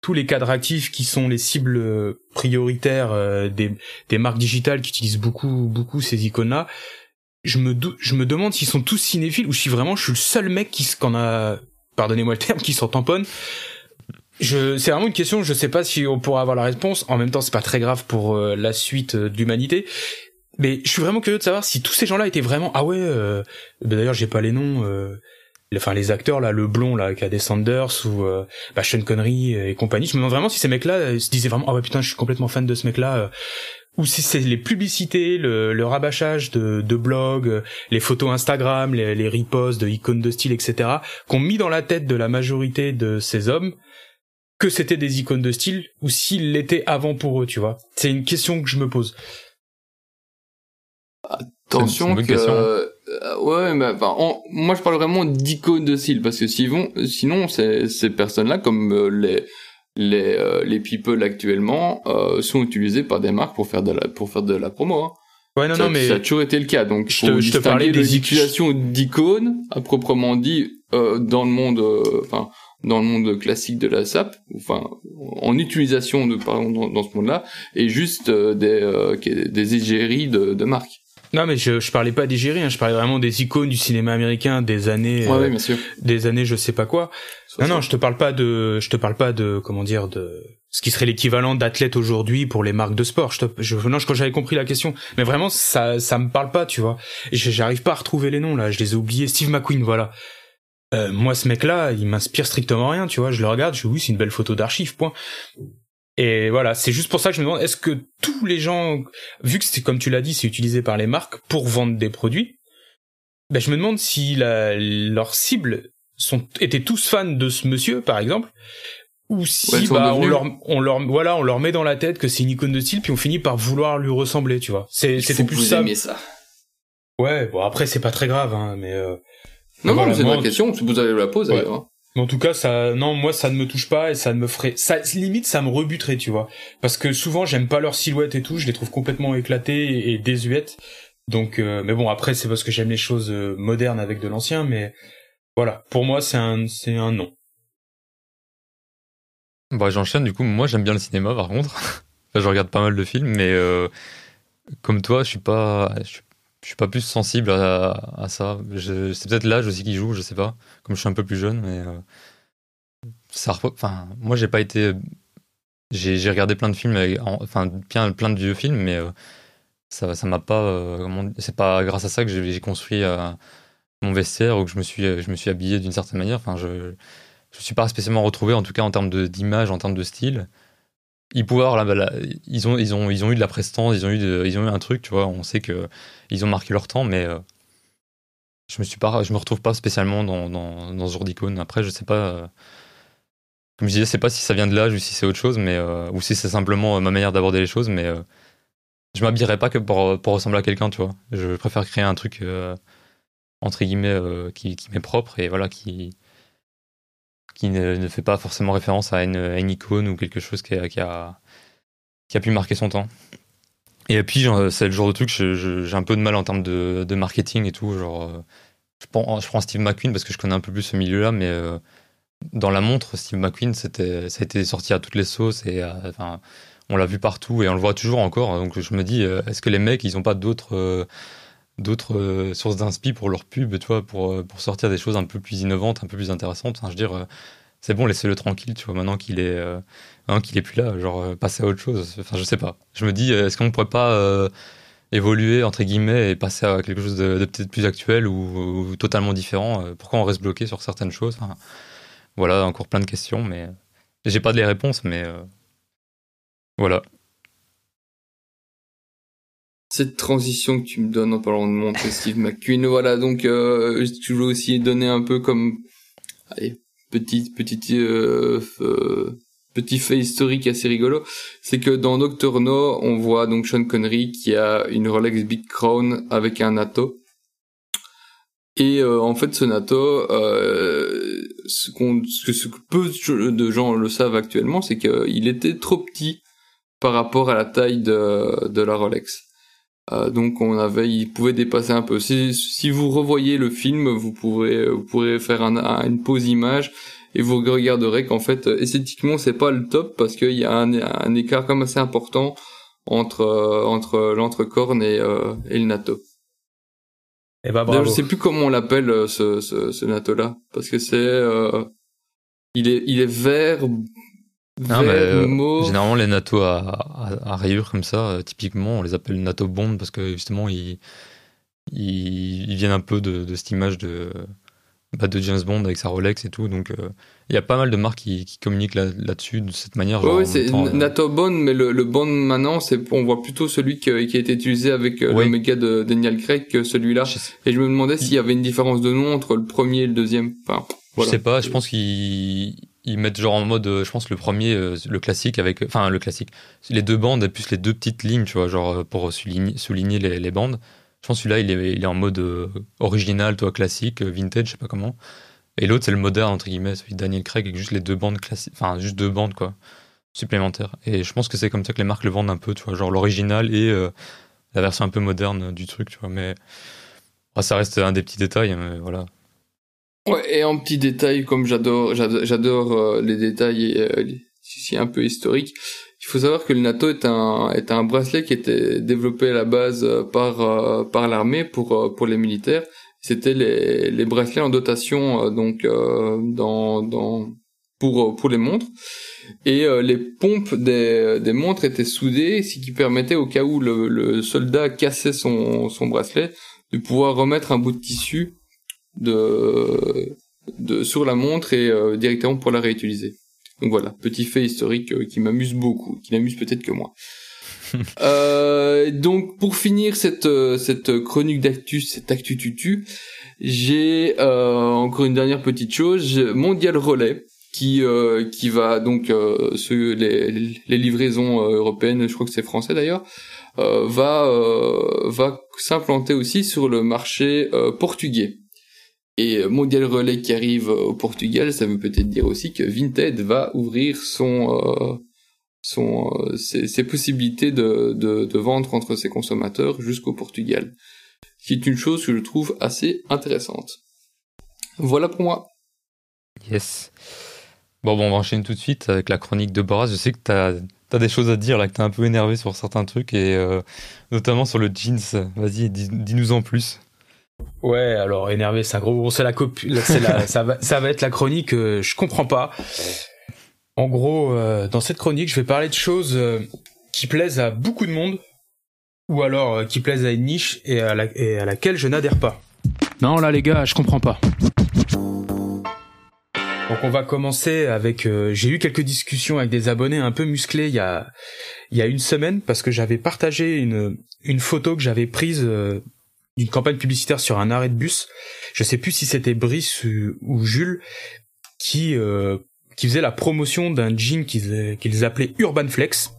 tous les cadres actifs qui sont les cibles prioritaires euh, des, des marques digitales qui utilisent beaucoup beaucoup ces icônes là je me, je me demande s'ils sont tous cinéphiles ou si vraiment je suis le seul mec qui qu'en a, pardonnez-moi le terme, qui s'en tamponne. Je, c'est vraiment une question, je sais pas si on pourra avoir la réponse. En même temps, c'est pas très grave pour euh, la suite euh, de l'humanité. Mais je suis vraiment curieux de savoir si tous ces gens-là étaient vraiment, ah ouais, euh, ben d'ailleurs, j'ai pas les noms, enfin, les acteurs, là, le blond, là, qui a des Sanders ou, bah, Sean Connery et compagnie. Je me demande vraiment si ces mecs-là se disaient vraiment, ah ouais, putain, je suis complètement fan de ce mec-là ou si c'est les publicités, le, le rabâchage de, de blogs, les photos Instagram, les, les reposts de icônes de style, etc., qu'on mis dans la tête de la majorité de ces hommes que c'était des icônes de style, ou s'ils l'étaient avant pour eux, tu vois. C'est une question que je me pose. Attention que euh, ouais, mais enfin, moi je parle vraiment d'icônes de style parce que sinon, sinon ces, ces personnes-là, comme euh, les les euh, les people actuellement euh, sont utilisés par des marques pour faire de la pour faire de la promo. Hein. Ouais, non, ça, non, mais ça a toujours été le cas. Donc, je te, je te parlais des utilisations d'icônes, à proprement dit, euh, dans le monde, euh, enfin, dans le monde classique de la SAP, enfin, en utilisation de, pardon, dans, dans ce monde-là, et juste des des égéries de, de marques. Non, mais je, je parlais pas d'égérie, hein, je parlais vraiment des icônes du cinéma américain des années, ouais, bien sûr. des années, je sais pas quoi. Non, non, je te parle pas de, je te parle pas de, comment dire, de ce qui serait l'équivalent d'athlète aujourd'hui pour les marques de sport. Je, te, je non, quand j'avais compris la question, mais vraiment, ça, ça me parle pas, tu vois. J'arrive pas à retrouver les noms là, je les ai oubliés. Steve McQueen, voilà. Euh, moi, ce mec-là, il m'inspire strictement rien, tu vois. Je le regarde, je dis oui, c'est une belle photo d'archive, point. Et voilà, c'est juste pour ça que je me demande, est-ce que tous les gens, vu que c'est comme tu l'as dit, c'est utilisé par les marques pour vendre des produits, ben je me demande si la, leur cible sont étaient tous fans de ce monsieur par exemple ou si bah, on leur on leur voilà on leur met dans la tête que c'est une icône de style puis on finit par vouloir lui ressembler tu vois c'est c'était plus ça. ça ouais bon après c'est pas très grave hein mais euh... non non c'est une vraie question vous allez la poser hein. mais en tout cas ça non moi ça ne me touche pas et ça ne me ferait ça limite ça me rebuterait tu vois parce que souvent j'aime pas leur silhouette et tout je les trouve complètement éclatées et, désuètes donc euh, mais bon après c'est parce que j'aime les choses euh, modernes avec de l'ancien mais voilà, pour moi, c'est un, c'est un non. Bah, j'enchaîne, du coup, moi j'aime bien le cinéma par contre. je regarde pas mal de films, mais euh, comme toi, je suis pas, je, suis pas plus sensible à, à ça. c'est peut-être l'âge aussi qui joue, je sais pas. Comme je suis un peu plus jeune, mais euh, ça, enfin, moi j'ai pas été, j'ai, regardé plein de films, enfin plein, plein de vieux films, mais euh, ça, ça m'a pas, c'est pas grâce à ça que j'ai, construit mon vestiaire ou que je me suis, je me suis habillé d'une certaine manière. Enfin, je ne suis pas spécialement retrouvé, en tout cas en termes d'image, en termes de style. Ils pouvaient la, ils, ont, ils, ont, ils ont eu de la prestance, ils ont eu, ils ont eu un truc, tu vois. On sait que ils ont marqué leur temps, mais euh, je me suis pas, je me retrouve pas spécialement dans, dans, dans ce genre d'icône. Après, je sais pas. Euh, comme je disais, je sais pas si ça vient de l'âge ou si c'est autre chose, mais euh, ou si c'est simplement ma manière d'aborder les choses, mais je m'habillerai pas que pour, pour ressembler à quelqu'un, tu vois. Je préfère créer un truc entre guillemets, qui, qui m'est propre et voilà, qui, qui ne, fait pas forcément référence à une, icône ou quelque chose qui a, qui a pu marquer son temps. Et puis, c'est le genre de truc, j'ai un peu de mal en termes de, marketing et tout. Genre, euh, je, prends, je prends Steve McQueen parce que je connais un peu plus ce milieu-là, mais euh, dans la montre, Steve McQueen, ça a été sorti à toutes les sauces et enfin, on l'a vu partout et on le voit toujours encore. Donc, je me dis, est-ce que les mecs, ils ont pas d'autres sources d'inspi pour leur pub, tu vois, pour, pour sortir des choses un peu plus innovantes, un peu plus intéressantes? Enfin, je dire, c'est bon, laissez-le tranquille, tu vois, maintenant qu'il est, qu'il est plus là, genre, passer à autre chose. Enfin, je sais pas. Je me dis, est-ce qu'on pourrait pas évoluer entre guillemets et passer à quelque chose de, peut-être plus actuel ou, totalement différent Pourquoi on reste bloqué sur certaines choses? Voilà, encore plein de questions, mais j'ai pas de les réponses, mais voilà. Cette transition que tu me donnes en parlant de montrer Steve McQueen, voilà, donc euh, je veux aussi donner un peu comme allez, petit petit euh, euh, petit fait historique assez rigolo, c'est que dans Doctor No, on voit donc Sean Connery qui a une Rolex Big Crown avec un NATO. Et euh, en fait, ce NATO, euh, ce, que, ce que peu de gens le savent actuellement, c'est qu'il était trop petit par rapport à la taille de la Rolex. Euh, donc on avait, il pouvait dépasser un peu. Si, si vous revoyez le film, vous pourrez, vous pourrez faire un, une pause image et vous regarderez qu'en fait esthétiquement c'est pas le top parce qu'il y a un, un, écart comme assez important entre entre l'entrecorne et, euh, et le natto. Et eh bah, ben, bravo. Je sais plus comment on l'appelle euh, ce, ce, ce natto là parce que c'est euh, il est il est vert non, mais, euh, généralement, les NATO à, à, à, rayures comme ça, euh, typiquement, on les appelle NATO Bond parce que justement, ils, ils, ils viennent un peu de, de cette image de, bah, de James Bond avec sa Rolex et tout. Donc, euh, il y a pas mal de marques qui, qui communiquent là-dessus de cette manière. oui, c'est NATO Bond, mais le, le Bond maintenant, c'est on voit plutôt celui qui, qui a été utilisé avec l'Omega de Daniel Craig que celui-là. Et je me demandais s'il y avait une différence de nom entre le premier et le deuxième. Enfin, voilà. Je sais pas, je pense qu'il ils mettent genre en mode, euh, je pense le premier, euh, le classique avec, enfin le classique, les deux bandes et plus les deux petites lignes, tu vois, genre euh, pour souligner, souligner les, bandes. Je pense celui-là il est, il est en mode original, toi classique, vintage, je sais pas comment. Et l'autre c'est le moderne entre guillemets, celui de Daniel Craig avec juste les deux bandes classiques, enfin juste deux bandes quoi, supplémentaires. Et je pense que c'est comme ça que les marques le vendent un peu, tu vois, genre l'original et la version un peu moderne du truc, tu vois. Mais ah, ça reste un des petits détails, mais voilà. Ouais, et en petit détail, comme j'adore, j'adore euh, les détails euh, ici un peu historiques, il faut savoir que le NATO est un est un bracelet qui était développé à la base euh, par par l'armée pour pour les militaires. C'était les les bracelets en dotation donc dans dans pour pour les montres et les pompes des des montres étaient soudées, ce qui permettait au cas où le, le soldat cassait son son bracelet de pouvoir remettre un bout de tissu de, de sur la montre et euh, directement pour la réutiliser. Donc voilà, petit fait historique euh, qui m'amuse beaucoup, qui m'amuse peut-être que moi. euh, donc pour finir cette euh, cette chronique d'actus, cette actu tutu, j'ai encore une dernière petite chose, Mondial Relais qui qui va donc ce, les, les livraisons européennes, je crois que c'est français d'ailleurs, va va s'implanter aussi sur le marché portugais. Et euh, Mondial Relais qui arrive euh, au Portugal, ça veut peut-être dire aussi que Vinted va ouvrir son, euh, son, ses, possibilités de, de, vendre entre ses consommateurs jusqu'au Portugal. Ce qui est une chose que je trouve assez intéressante. Voilà pour moi. Yes. Bon, bon on va enchaîner tout de suite avec la chronique de Boras. Je sais que tu as, des choses à dire là, que tu es un peu énervé sur certains trucs, et notamment sur le jeans. Vas-y, dis-nous en plus. Ouais, alors énervé, c'est un gros, c'est la copie, ça va, ça va être la chronique. Euh, je comprends pas. En gros, euh, dans cette chronique, je vais parler de choses euh, qui plaisent à beaucoup de monde, ou alors qui plaisent à une niche et à, la, et à laquelle je n'adhère pas. Non, là, les gars, je comprends pas. Donc on va commencer avec. J'ai eu quelques discussions avec des abonnés un peu musclés il y a il y a une semaine parce que j'avais partagé une une photo que j'avais prise d'une campagne publicitaire sur un arrêt de bus. Je sais plus si c'était Brice ou, Jules qui euh, qui faisait la promotion d'un jean qu'ils qu'ils appelaient Urban Flex.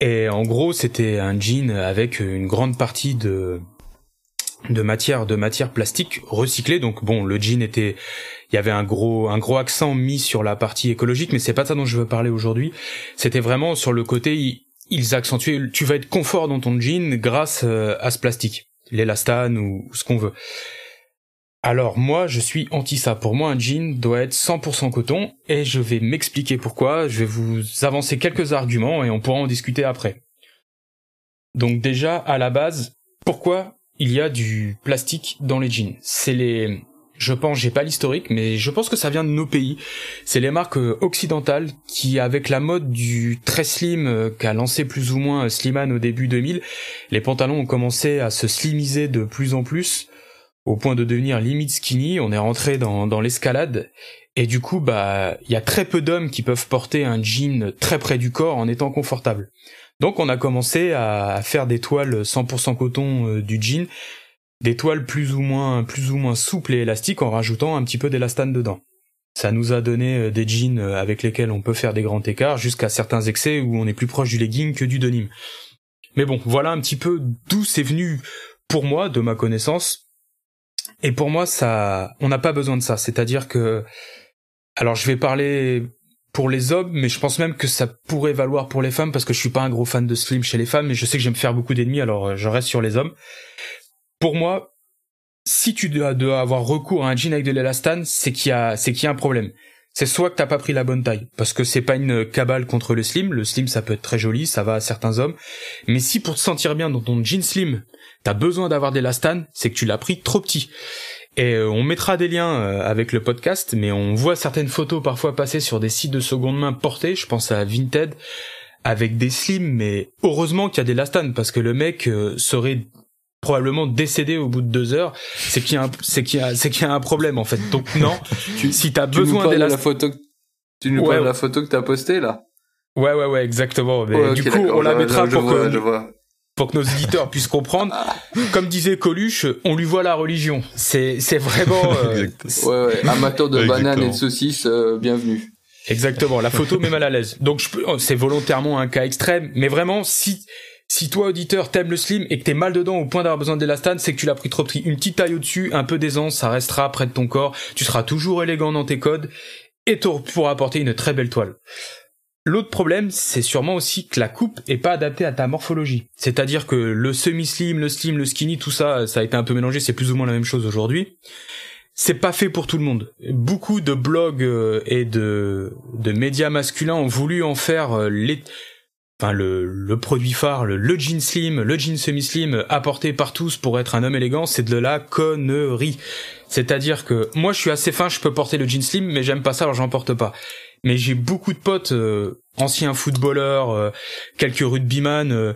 Et en gros, c'était un jean avec une grande partie de de matière de matière plastique recyclée. Donc bon, le jean était il y avait un gros un gros accent mis sur la partie écologique, mais c'est pas ça dont je veux parler aujourd'hui. C'était vraiment sur le côté ils accentuaient tu vas être confort dans ton jean grâce euh, à ce plastique l'élastane ou, ce qu'on veut. Alors moi, je suis anti ça. Pour moi, un jean doit être 100% coton et je vais m'expliquer pourquoi. Je vais vous avancer quelques arguments et on pourra en discuter après. Donc déjà, à la base, pourquoi il y a du plastique dans les jeans? C'est les je pense, j'ai pas l'historique, mais je pense que ça vient de nos pays. C'est les marques euh, occidentales qui, avec la mode du très slim euh, qu'a lancé plus ou moins euh, Slimane au début 2000, les pantalons ont commencé à se slimiser de plus en plus, au point de devenir limite skinny. On est rentré dans, dans l'escalade. Et du coup, bah, il y a très peu d'hommes qui peuvent porter un jean très près du corps en étant confortable. Donc on a commencé à faire des toiles 100% coton du jean des toiles plus ou moins plus ou moins souples et élastiques en rajoutant un petit peu d'élastane dedans. Ça nous a donné euh, des jeans euh, avec lesquels on peut faire des grands écarts jusqu'à certains excès où on est plus proche du legging que du denim. Mais bon, voilà un petit peu d'où c'est venu pour moi, de ma connaissance. Et pour moi, ça, on n'a pas besoin de ça. C'est-à-dire que, alors je vais parler pour les hommes, mais je pense même que ça pourrait valoir pour les femmes parce que je suis pas un gros fan de slim chez les femmes, mais je sais que j'aime faire beaucoup d'ennemis, alors euh, je reste sur les hommes pour moi, si tu dois, avoir recours à un jean avec de l'élastane, c'est qu'il y a, c'est qu'il y a un problème. C'est soit que t'as pas pris la bonne taille, parce que c'est pas une cabale contre le slim. Le slim, ça peut être très joli, ça va à certains hommes. Mais si pour te sentir bien dans ton jean slim, t'as besoin d'avoir des l'élastane, c'est que tu l'as pris trop petit. Et euh, on mettra des liens euh, avec le podcast, mais on voit certaines photos parfois passer sur des sites de seconde main portés. Je pense à Vinted avec des slims, mais heureusement qu'il y a des l'élastane parce que le mec euh, serait probablement décédé au bout de deux heures, c'est qu'il y a un, c'est qu'il y a, c'est qu'il y a un problème en fait. Donc non, tu, si t'as besoin de la photo, tu nous parles de la photo que t'as postée là. Ouais ouais ouais exactement. Mais du coup on la mettra pour que pour que nos éditeurs puissent comprendre. Comme disait Coluche, on lui voit la religion. C'est c'est vraiment. Euh, ouais ouais amateur de bananes et de saucisses, euh, bienvenue. Exactement. La photo met mal à l'aise. Donc je peux, c'est volontairement un cas extrême, mais vraiment si si toi, auditeur, t'aimes le slim et que t'es mal dedans au point d'avoir besoin d'élastane, c'est que tu l'as pris trop petit. Une petite taille au-dessus, un peu d'aisance, ça restera près de ton corps. Tu seras toujours élégant dans tes codes et tu pourras apporter une très belle toile. L'autre problème, c'est sûrement aussi que la coupe est pas adaptée à ta morphologie. C'est-à-dire que le semi-slim, le slim, le skinny, tout ça, ça a été un peu mélangé, c'est plus ou moins la même chose aujourd'hui. C'est pas fait pour tout le monde. Beaucoup de blogs euh, et de, de médias masculins ont voulu en faire euh, les, enfin le, le produit phare, le, le, jean slim, le jean semi-slim apporté par tous pour être un homme élégant, c'est de la connerie. C'est-à-dire que moi je suis assez fin, je peux porter le jean slim, mais j'aime pas ça, alors j'en porte pas. Mais j'ai beaucoup de potes, euh, anciens footballeurs, euh, quelques rugbyman, euh,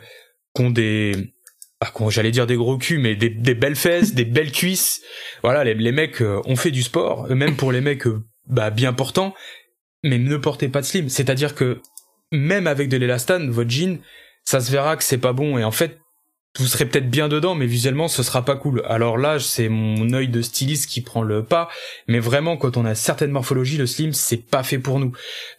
qui ont des, ah, j'allais dire des gros culs, mais des, des belles fesses, des belles cuisses. Voilà, les, les mecs euh, ont fait du sport, même pour les mecs bah, bien portants, mais ne portez pas de slim. C'est-à-dire que même avec de l'élastane, votre jean, ça se verra que c'est pas bon. Et en fait, vous serez peut-être bien dedans, mais visuellement, ce sera pas cool. Alors là, c'est mon œil de styliste qui prend le pas. Mais vraiment, quand on a certaines morphologies, le slim, c'est pas fait pour nous.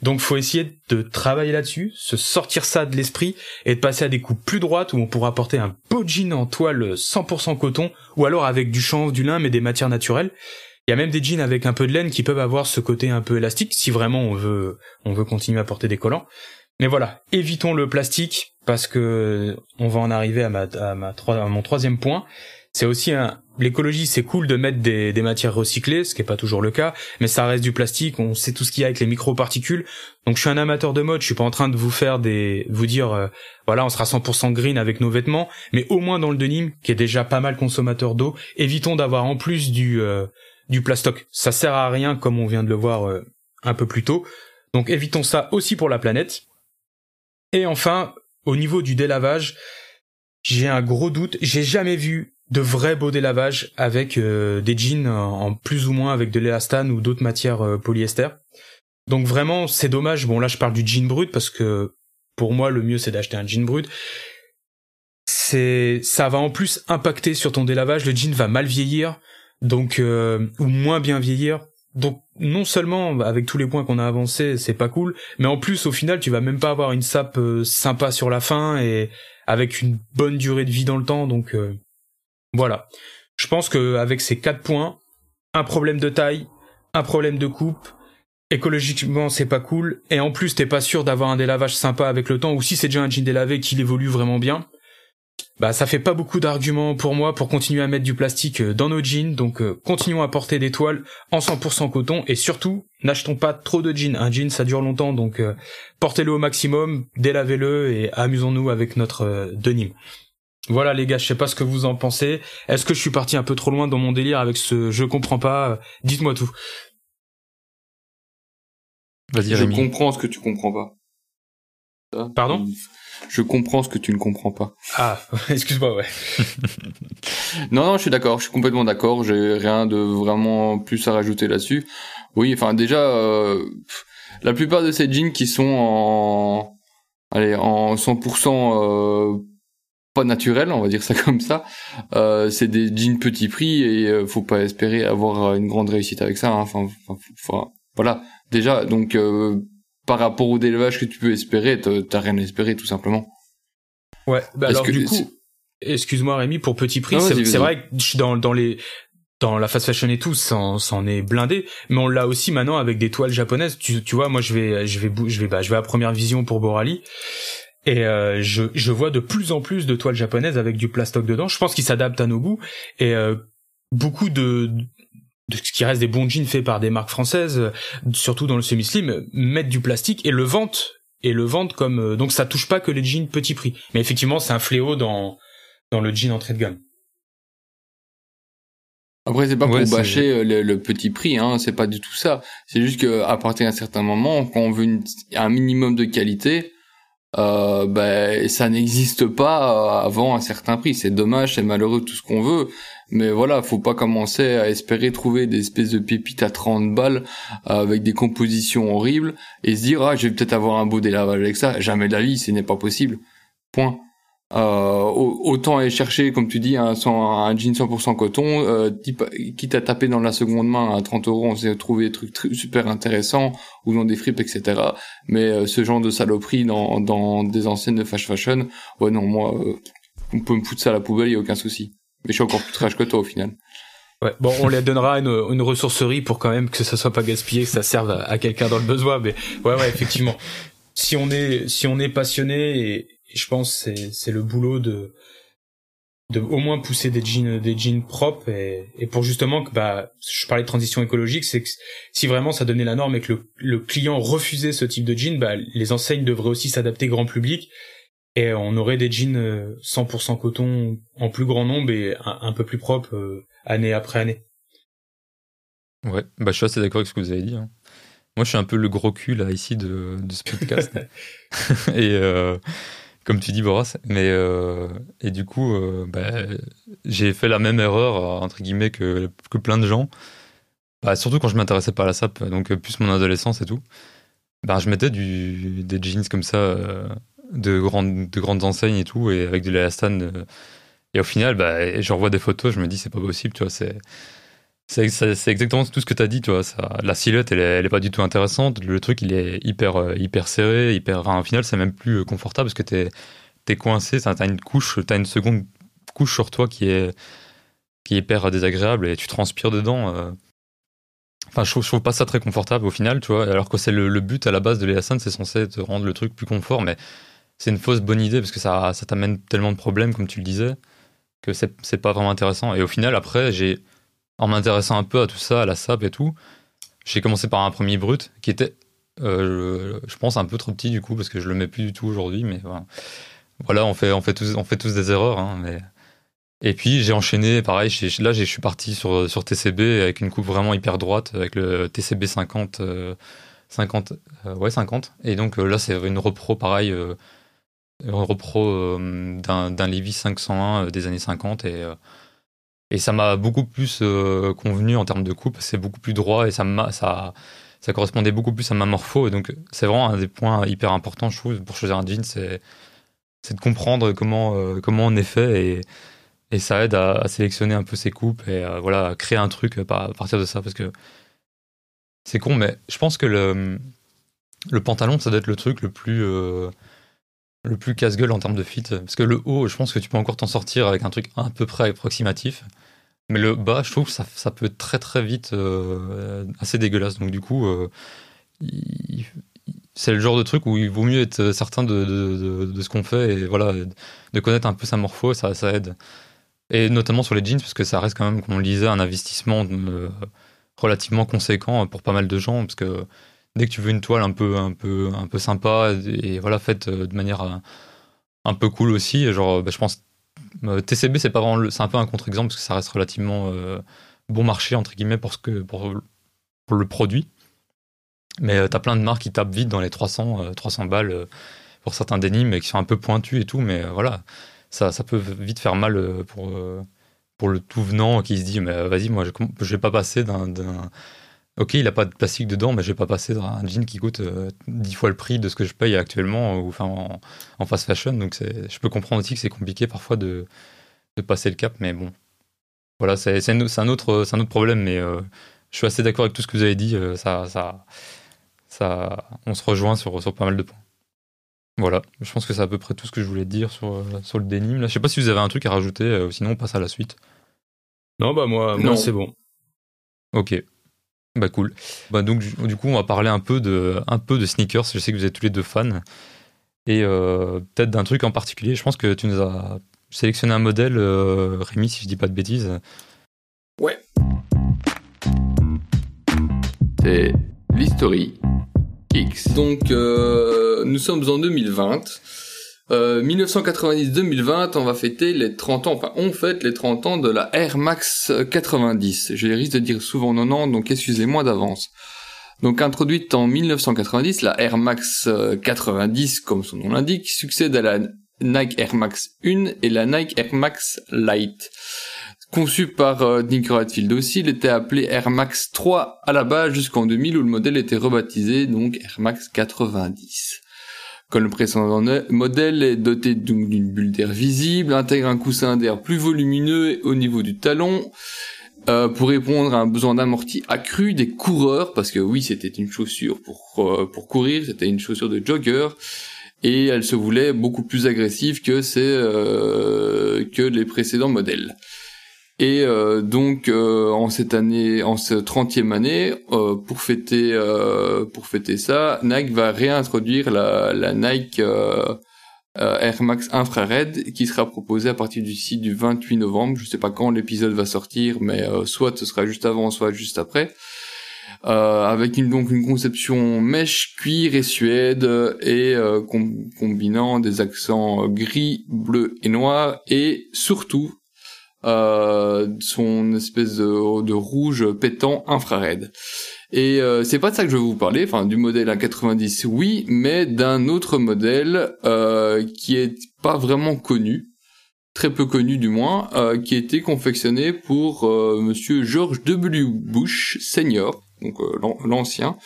Donc, faut essayer de travailler là-dessus, se sortir ça de l'esprit et de passer à des coups plus droites où on pourra porter un beau jean en toile 100% coton ou alors avec du chanvre, du lin, mais des matières naturelles. Il y a même des jeans avec un peu de laine qui peuvent avoir ce côté un peu élastique si vraiment on veut, on veut continuer à porter des collants. Mais voilà, évitons le plastique parce que on va en arriver à ma, à ma à mon troisième point. C'est aussi un, l'écologie, c'est cool de mettre des, des matières recyclées, ce qui est pas toujours le cas, mais ça reste du plastique. On sait tout ce qu'il y a avec les microparticules. Donc je suis un amateur de mode. Je suis pas en train de vous faire des, vous dire, euh, voilà, on sera 100% green avec nos vêtements, mais au moins dans le denim, qui est déjà pas mal consommateur d'eau, évitons d'avoir en plus du euh, du plastoc. Ça sert à rien, comme on vient de le voir euh, un peu plus tôt. Donc évitons ça aussi pour la planète. Et enfin, au niveau du délavage, j'ai un gros doute. J'ai jamais vu de vrai beau délavage avec euh, des jeans en, plus ou moins avec de l'élastane ou d'autres matières euh, polyester. Donc vraiment, c'est dommage. Bon là, je parle du jean brut parce que pour moi, le mieux c'est d'acheter un jean brut. C'est, ça va en plus impacter sur ton délavage. Le jean va mal vieillir, donc euh, ou moins bien vieillir. Donc non seulement avec tous les points qu'on a avancés, c'est pas cool, mais en plus au final tu vas même pas avoir une sape euh, sympa sur la fin et avec une bonne durée de vie dans le temps. Donc euh, voilà. Je pense que avec ces quatre points, un problème de taille, un problème de coupe, écologiquement c'est pas cool, et en plus t'es pas sûr d'avoir un délavage sympa avec le temps, ou si c'est déjà un jean délavé qu'il évolue vraiment bien, bah ça fait pas beaucoup d'arguments pour moi pour continuer à mettre du plastique euh, dans nos jeans, donc euh, continuons à porter des toiles en 100% coton et surtout n'achetons pas trop de jeans. Un jean ça dure longtemps donc euh, portez-le au maximum, délavez-le et amusons-nous avec notre denim. Voilà les gars, je sais pas ce que vous en pensez. Est-ce que je suis parti un peu trop loin dans mon délire avec ce je comprends pas Dites-moi tout. Vas-y, Je comprends ce que tu comprends pas. Pardon? Je comprends ce que tu ne comprends pas. Ah, excuse-moi, ouais. non, non, je suis d'accord, je suis complètement d'accord. J'ai rien de vraiment plus à rajouter là-dessus. Oui, enfin déjà, euh, la plupart de ces jeans qui sont en, allez, en 100% euh, pas naturels, on va dire ça comme ça, euh, c'est des jeans petit prix et euh, faut pas espérer avoir une grande réussite avec ça. Hein. Enfin, enfin, voilà. Déjà, donc euh, par rapport au délevage que tu peux espérer, t'as rien à espérer tout simplement. Ouais. Bah alors du coup, excuse-moi Rémi, pour petit prix, c'est vrai que je suis dans dans les dans la fast fashion et tout, ça en est blindé, mais on l'a aussi maintenant avec des toiles japonaises. Tu, tu vois, moi je vais je vais je vais bah, je vais à première vision pour Borali et euh, je je vois de plus en plus de toiles japonaises avec du plastoc dedans. Je pense qu'ils s'adaptent à nos goûts et euh, beaucoup de de ce qui reste des bons jeans faits par des marques françaises, surtout dans le semi-slim, mettent du plastique et le vendent et le vendent comme euh, donc ça touche pas que les jeans petit prix. Mais effectivement, c'est un fléau dans dans le jean entrée de gamme. Après, c'est pas pour bâcher euh, le, petit prix, hein, c'est pas du tout ça. C'est juste qu'à partir d'un certain moment, quand on veut un minimum de qualité, euh, ben ça n'existe pas euh, avant un certain prix. C'est dommage, c'est malheureux, tout ce qu'on veut. Mais voilà, faut pas commencer à espérer trouver des espèces de pépites à 30 balles euh, avec des compositions horribles et se dire ah je vais peut-être avoir un beau délavage avec ça. Jamais de la vie, ce n'est pas possible. Point. Euh, autant aller chercher, comme tu dis, un, jean 100% coton, euh, quitte à taper dans la seconde main à 30 euros, on s'est trouvé des trucs super intéressants, ou dans des fripes, etc. Mais euh, ce genre de saloperie dans, des anciennes de fast fashion, ouais non, moi, on peut me foutre ça à la poubelle, y a aucun souci. Mais je suis encore plus trash que toi au final. Ouais, bon, on les donnera une, une ressourcerie pour quand même que ça soit pas gaspillé, que ça serve à, quelqu'un dans le besoin. Mais ouais, ouais, effectivement. Si on est, si on est passionné et, je pense c'est c'est le boulot de de au moins pousser des jeans des jeans propres et, et pour justement que bah je parlais de transition écologique c'est que si vraiment ça donnait la norme et que le, le client refusait ce type de jeans bah les enseignes devraient aussi s'adapter grand public et on aurait des jeans 100% euh, coton en plus grand nombre et un, peu plus propre euh, année après année. Ouais, bah je suis assez d'accord avec ce que vous avez dit. Hein. Moi, je suis un peu le gros cul là ici de, de ce podcast. et euh, comme tu dis Boras mais euh, et du coup bah, j'ai fait la même erreur entre guillemets que, que plein de gens bah, surtout quand je m'intéressais pas à la SAP donc plus mon adolescence et tout bah, je mettais du, des jeans comme ça de grandes de grandes enseignes et tout et avec de l'élastan et au final bah, je revois des photos je me dis c'est pas possible tu vois c'est c'est exactement tout ce que tu as dit, tu vois. La silhouette, elle est, pas du tout intéressante. Le truc, il est hyper, euh, hyper serré, hyper. Enfin, au final, c'est même plus euh, confortable parce que t'es es coincé. T'as une couche, t'as une seconde couche sur toi qui est, qui est hyper désagréable et tu transpires dedans. Euh. Enfin, je trouve, pas ça très confortable au final, tu vois. Alors que c'est le, le, but à la base de l'Elasane, c'est censé te rendre le truc plus confort, mais c'est une fausse bonne idée parce que ça, ça t'amène tellement de problèmes, comme tu le disais, que c'est pas vraiment intéressant. Et au final, après, j'ai en m'intéressant un peu à tout ça, à la SAP et tout, j'ai commencé par un premier brut qui était, euh, je pense, un peu trop petit du coup, parce que je le mets plus du tout aujourd'hui, mais voilà. on fait, on fait tous, on fait tous des erreurs, hein, mais. Et puis j'ai enchaîné, pareil, là je suis parti sur, sur TCB avec une coupe vraiment hyper droite, avec le TCB 50, 50 ouais 50. Et donc euh, là c'est une repro pareil, euh, repro d'un Levi 501 des années 50 et et ça m'a beaucoup plus euh, convenu en termes de coupe. C'est beaucoup plus droit et ça, ça, correspondait beaucoup plus à ma morpho. Donc, c'est vraiment un des points hyper importants, je trouve, pour choisir un jean, c'est, de comprendre comment, euh, comment on est fait. Et, et ça aide à, sélectionner un peu ses coupes et voilà, à créer un truc à partir de ça. Parce que c'est con, mais je pense que le, le pantalon, ça doit être le truc le plus. Euh, le plus casse-gueule en termes de fit. Parce que le haut, je pense que tu peux encore t'en sortir avec un truc à peu près approximatif. Mais le bas, je trouve ça, peut être très très vite euh, assez dégueulasse. Donc du coup, euh, c'est le genre de truc où il vaut mieux être certain de, ce qu'on fait et voilà, de connaître un peu sa morpho, ça, ça aide. Et notamment sur les jeans, parce que ça reste quand même, comme on le disait, un investissement euh, relativement conséquent pour pas mal de gens. Parce que dès que tu veux une toile un peu, un peu, un peu sympa et, voilà faite euh, de manière euh, un peu cool aussi, genre, bah, je pense TCB, c'est pas vraiment, un peu un contre-exemple parce que ça reste relativement bon marché entre guillemets pour ce que pour, le produit. Mais tu as plein de marques qui tapent vite dans les 300, 300 balles pour certains dénimes qui sont un peu pointus et tout, mais voilà, ça, ça peut vite faire mal pour pour le tout venant qui se dit mais vas-y moi je, je vais pas passer d'un ok il a pas de plastique dedans mais je vais pas passer d'un jean qui coûte euh, dix 10 fois le prix de ce que je paye actuellement ou enfin en, fast fashion donc je peux comprendre aussi que c'est compliqué parfois de, de, passer le cap mais bon voilà c'est un, un, autre un problème mais euh, je suis assez d'accord avec tout ce que vous avez dit euh, ça ça ça on se rejoint sur, sur pas mal de points voilà, je pense que c'est à peu près tout ce que je voulais dire sur, euh, sur le denim. Là, je sais pas si vous avez un truc à rajouter, euh, sinon on passe à la suite. Non, bah moi, moi c'est bon. Ok. Bah cool. Bah donc du coup on va parler un peu de un peu de sneakers. Je sais que vous êtes tous les deux fans et euh, peut-être d'un truc en particulier. Je pense que tu nous as sélectionné un modèle, Rémi, si je dis pas de bêtises. Ouais. C'est l'history donc euh, nous sommes en 2020. 1990-2020, euh, on va fêter les 30 ans, enfin on fête les 30 ans de la Air Max 90. Je risque de dire souvent 90, donc excusez-moi d'avance. Donc introduite en 1990, la Air Max 90, comme son nom l'indique, succède à la Nike Air Max 1 et la Nike Air Max Lite. Conçu par euh, Nick Redfield aussi, il était appelé Air Max 3 à la base jusqu'en 2000 où le modèle était rebaptisé donc Air Max 90. Comme le précédent modèle est doté d'une bulle d'air visible, intègre un coussin d'air plus volumineux au niveau du talon, euh, pour répondre à un besoin d'amorti accru des coureurs, parce que oui, c'était une chaussure pour, euh, pour courir, c'était une chaussure de jogger, et elle se voulait beaucoup plus agressive que, euh, que les précédents modèles. Et euh, donc euh, en cette année, en ce 30e année, euh, pour fêter pour fêter ça, Nike va réintroduire la, la Nike Air Max Infrared qui sera proposée à partir du site du 28 novembre. Je sais pas quand l'épisode va sortir, mais soit ce sera juste avant, soit juste après. avec une, donc une conception mèche, cuir et suède et combinant des accents gris, bleu et noir et surtout euh, son espèce de, rouge pétant infrared. Et euh, c'est pas de ça que je vais vous parler, enfin du modèle 1.90 oui, mais d'un autre modèle euh, qui est pas vraiment connu, très peu connu du moins, euh, qui a été confectionné pour euh, Monsieur George W. Bush Senior, donc euh, l'ancien,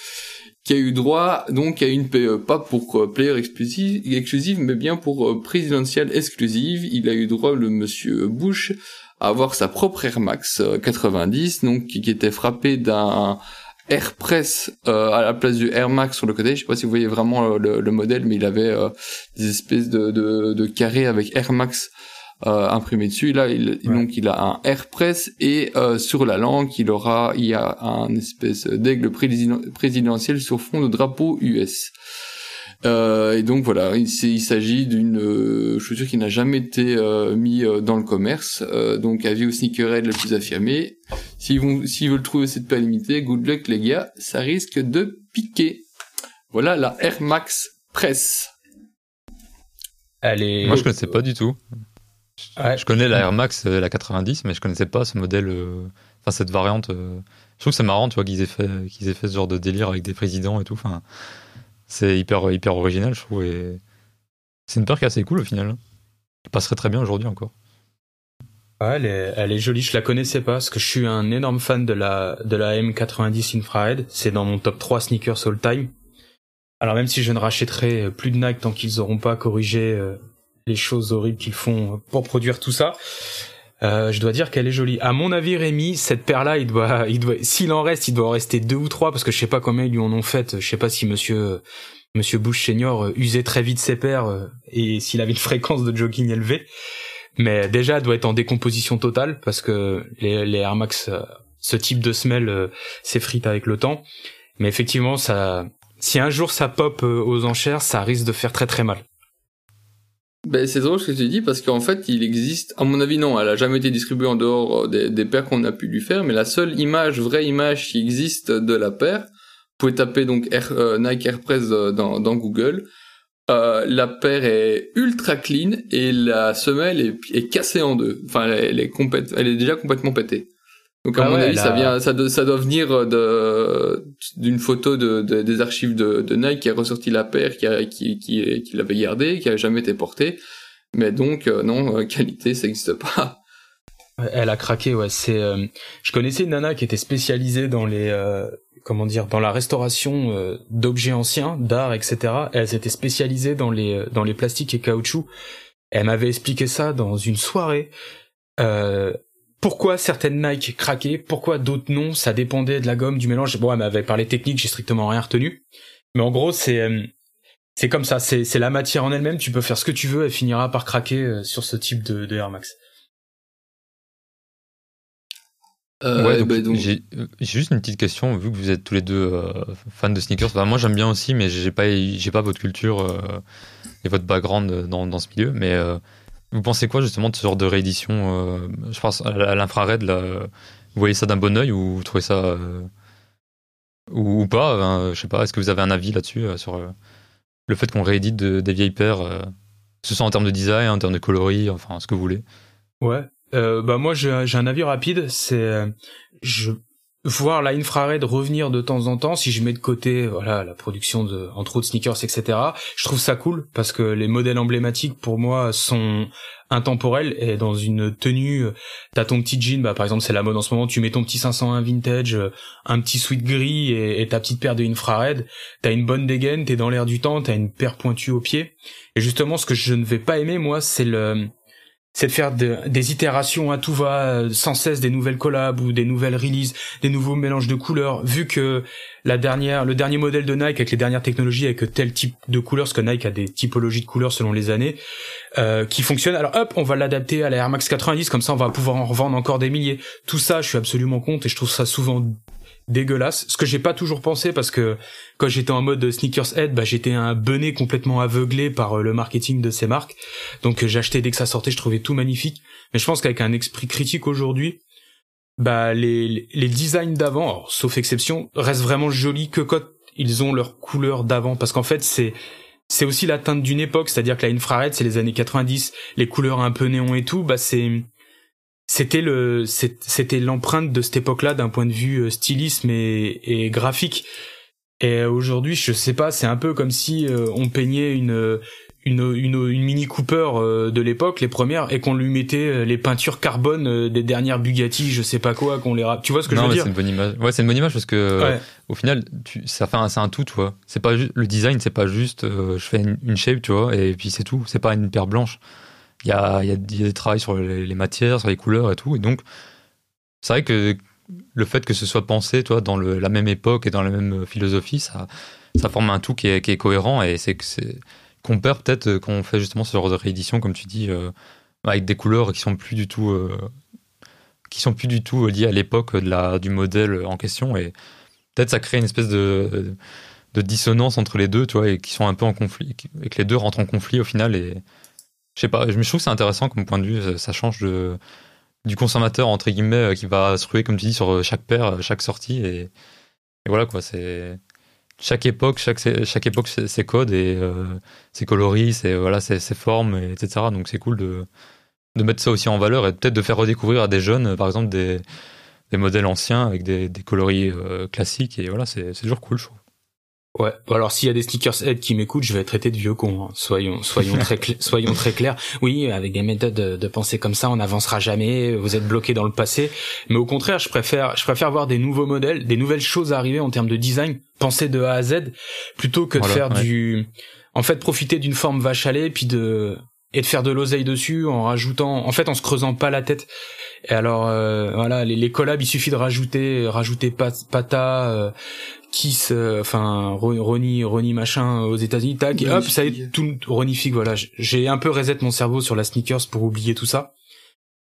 qui a eu droit donc à une PE, pas pour player exclusive, exclusive, mais bien pour présidentielle exclusive. Il a eu droit, le Monsieur Bush, avoir sa propre Air Max 90, euh, donc qui, était frappé d'un Air Press euh, à la place du Air Max sur le côté. Je sais pas si vous voyez vraiment le, modèle, mais il avait euh, des espèces de, de, carrés avec Air Max euh, imprimé dessus. Là, il, donc il a un Air Press et sur la langue, il aura il y a un espèce d'aigle présidentiel sur fond de drapeau US. Euh, et donc voilà, il, s'agit d'une euh, chaussure qui n'a jamais été euh, mise euh, dans le commerce, donc avis au sneakerhead le plus affirmé. S'ils vont, s'ils veulent trouver cette paire limitée, good luck les gars, ça risque de piquer. Voilà la Air Max Press. Est... Moi je connaissais pas du tout. Je connais la Air Max, la 90, mais je connaissais pas ce modèle, enfin cette variante. Je trouve que c'est marrant, tu vois, qu'ils aient fait, qu'ils aient fait ce genre de délire avec des présidents et tout. Enfin, c'est hyper, hyper original, je trouve. Et c'est une est assez cool au final. Elle passerait très bien aujourd'hui encore. Ouais, elle est, elle est jolie. Je la connaissais pas parce que je suis un énorme fan de la, de la M90 Infrared. C'est dans mon top 3 sneakers all time. Alors même si je ne rachèterai plus de Nike tant qu'ils n'auront pas corrigé euh, les choses horribles qu'ils font pour produire tout ça, euh, je dois dire qu'elle est jolie. À mon avis, Rémi, cette paire-là, il doit, il doit, s'il en reste, il doit en rester deux ou trois parce que je sais pas combien ils lui en ont fait. Je sais pas si Monsieur, Monsieur Bush senior euh, usait très vite ses paires euh, et s'il avait une fréquence de jogging élevée. Mais déjà, elle doit être en décomposition totale parce que les, les Air Max, ce type de semelle s'effrite avec le temps. Mais effectivement, ça, si un jour ça pop aux enchères, ça risque de faire très très mal. Ben, c'est drôle ce que tu dis parce qu'en fait il existe, à mon avis non, elle a jamais été distribuée en dehors des, des paires qu'on a pu lui faire, mais la seule image, vraie image qui existe de la paire, vous pouvez taper donc euh, Nike Airpress euh, dans, Google, euh, la paire est ultra clean et la semelle est, cassée en deux. Enfin, elle, est elle est déjà complètement pétée. Donc à ah mon avis, ça vient, ça, doit, ça doit venir de d'une photo de, des archives de, de, Nike qui a ressorti la paire, qui a, qui qui, qui l'avait gardée, qui a jamais été portée. Mais donc euh, non, euh, qualité, ça n'existe pas. Elle a craqué, ouais. C'est, je connaissais une nana qui était spécialisée dans les comment dire dans la restauration euh, d'objets anciens, d'art, etc. elle s'était spécialisée dans les euh, dans les plastiques et caoutchouc. Elle m'avait expliqué ça dans une soirée. Euh, pourquoi certaines Nike craquaient, pourquoi d'autres non, ça dépendait de la gomme, du mélange. Bon, elle m'avait parlé technique, j'ai strictement rien retenu. Mais en gros, c'est c'est comme ça, c'est c'est la matière en elle-même. Tu peux faire ce que tu veux, elle finira par craquer sur ce type de, de Air Max. Euh, bah, j'ai juste une petite question, vu que vous êtes tous les deux euh, fans de sneakers. moi, j'aime bien aussi, mais j'ai pas, j'ai pas votre culture euh, et votre background dans, dans, ce milieu. Mais vous pensez quoi justement de ce genre de réédition Je pense à l'infrared, vous voyez ça d'un bon oeil ou vous trouvez ça ou, pas Je sais pas. Est-ce que vous avez un avis là-dessus sur le fait qu'on réédite des vieilles paires, que ce soit en termes de design, en termes de coloris, enfin ce que vous voulez? Ouais, euh, bah moi j'ai un avis rapide, c'est euh, je voir la infrared revenir de temps en temps si je mets de côté voilà la production de entre autres sneakers etc je trouve ça cool parce que les modèles emblématiques pour moi sont intemporels et dans une tenue t'as ton petit jean bah par exemple c'est la mode en ce moment tu mets ton petit 501 vintage un petit sweat gris et, ta petite paire de infrared t'as une bonne dégaine t'es dans l'air du temps t'as une paire pointue au pied. Et justement ce que je ne vais pas aimer moi c'est le c'est de faire des itérations à tout va, euh, sans cesse des nouvelles collabs ou des nouvelles releases, des nouveaux mélanges de couleurs. Vu que la dernière, le dernier modèle de Nike avec les dernières technologies avec tel type de couleurs, parce que Nike a des typologies de couleurs selon les années, euh, qui fonctionnent. Alors hop, on va l'adapter à la Air Max 90, comme ça on va pouvoir en revendre encore des milliers. Tout ça, je suis absolument contre et je trouve ça souvent dégueulasse. Ce que j'ai pas toujours pensé parce que quand j'étais en mode sneakers head, bah j'étais un benet complètement aveuglé par euh, le marketing de ces marques. Donc euh, j'achetais dès que ça sortait, je trouvais tout magnifique. Mais je pense qu'avec un esprit critique aujourd'hui, bah les les designs d'avant, sauf exception, restent vraiment jolis que quand ils ont leur couleur d'avant parce qu'en fait c'est c'est aussi la teinte d'une époque, c'est-à-dire que la infrared, c'est les années 90, les couleurs un peu néon et tout, bah c'est c'était le c'était l'empreinte de cette époque-là d'un point de vue euh, stylisme et, et graphique. Et aujourd'hui, je sais pas, c'est un peu comme si euh, on peignait une une, une, une Mini Cooper euh, de l'époque, les premières, et qu'on lui mettait les peintures carbone des dernières Bugatti, je sais pas quoi, qu'on les Tu vois ce que je veux dire c'est une bonne image. Ouais, c'est une bonne image parce que au final, tu, ça fait un, c'est un tout, tu vois. C'est pas le design, c'est pas juste je fais une, une, shape, tu vois, et puis c'est tout. C'est pas une paire blanche. Il y a, y a, des travaux sur les, matières, sur les couleurs et tout. Et donc, c'est vrai que le fait que ce soit pensé, toi, dans la même époque et dans la même philosophie, ça, ça forme un tout qui est, cohérent. Et c'est qu'on perd peut-être quand on fait justement ce genre de réédition, comme tu dis, euh, avec des couleurs qui sont plus du tout, euh, qui sont plus du tout liées à l'époque du modèle en question. Et peut-être ça crée une espèce de, dissonance entre les deux, tu vois, et qui sont un peu en conflit, et que les deux rentrent en conflit au final je sais pas, je trouve que c'est intéressant comme point de vue, ça, change du consommateur entre guillemets euh, qui va se ruer comme tu dis sur euh, chaque paire, euh, chaque sortie et, voilà quoi, c'est chaque époque, chaque, chaque époque ses, codes et ses coloris, ses, voilà, ses, formes, etc. Donc c'est cool de, de mettre ça aussi en valeur et peut-être de faire redécouvrir à des jeunes, par exemple, des, des modèles anciens avec des, des coloris classiques. Et voilà, c'est toujours cool, je trouve. Ouais. Alors s'il y a des sneakers head qui m'écoutent, je vais être traité de vieux con. Hein. Soyons, soyons très, soyons très clairs. Oui, avec des méthodes de, de penser comme ça, on n'avancera jamais. Vous êtes bloqué dans le passé. Mais au contraire, je préfère, je préfère voir des nouveaux modèles, des nouvelles choses arriver en termes de design, penser de A à Z, plutôt que de faire du, en fait, profiter d'une forme vache à lait, puis de et de faire de l'oseille dessus en rajoutant, en fait, en se creusant pas la tête. Et alors euh, voilà, les, les, collabs, il suffit de rajouter, rajouter Pata, euh, Kiss, euh, enfin Ronnie, Ronnie machin aux États-Unis, tac, et hop, ça est tout Ronnie Fig, voilà. J'ai un peu reset mon cerveau sur la sneakers pour oublier tout ça.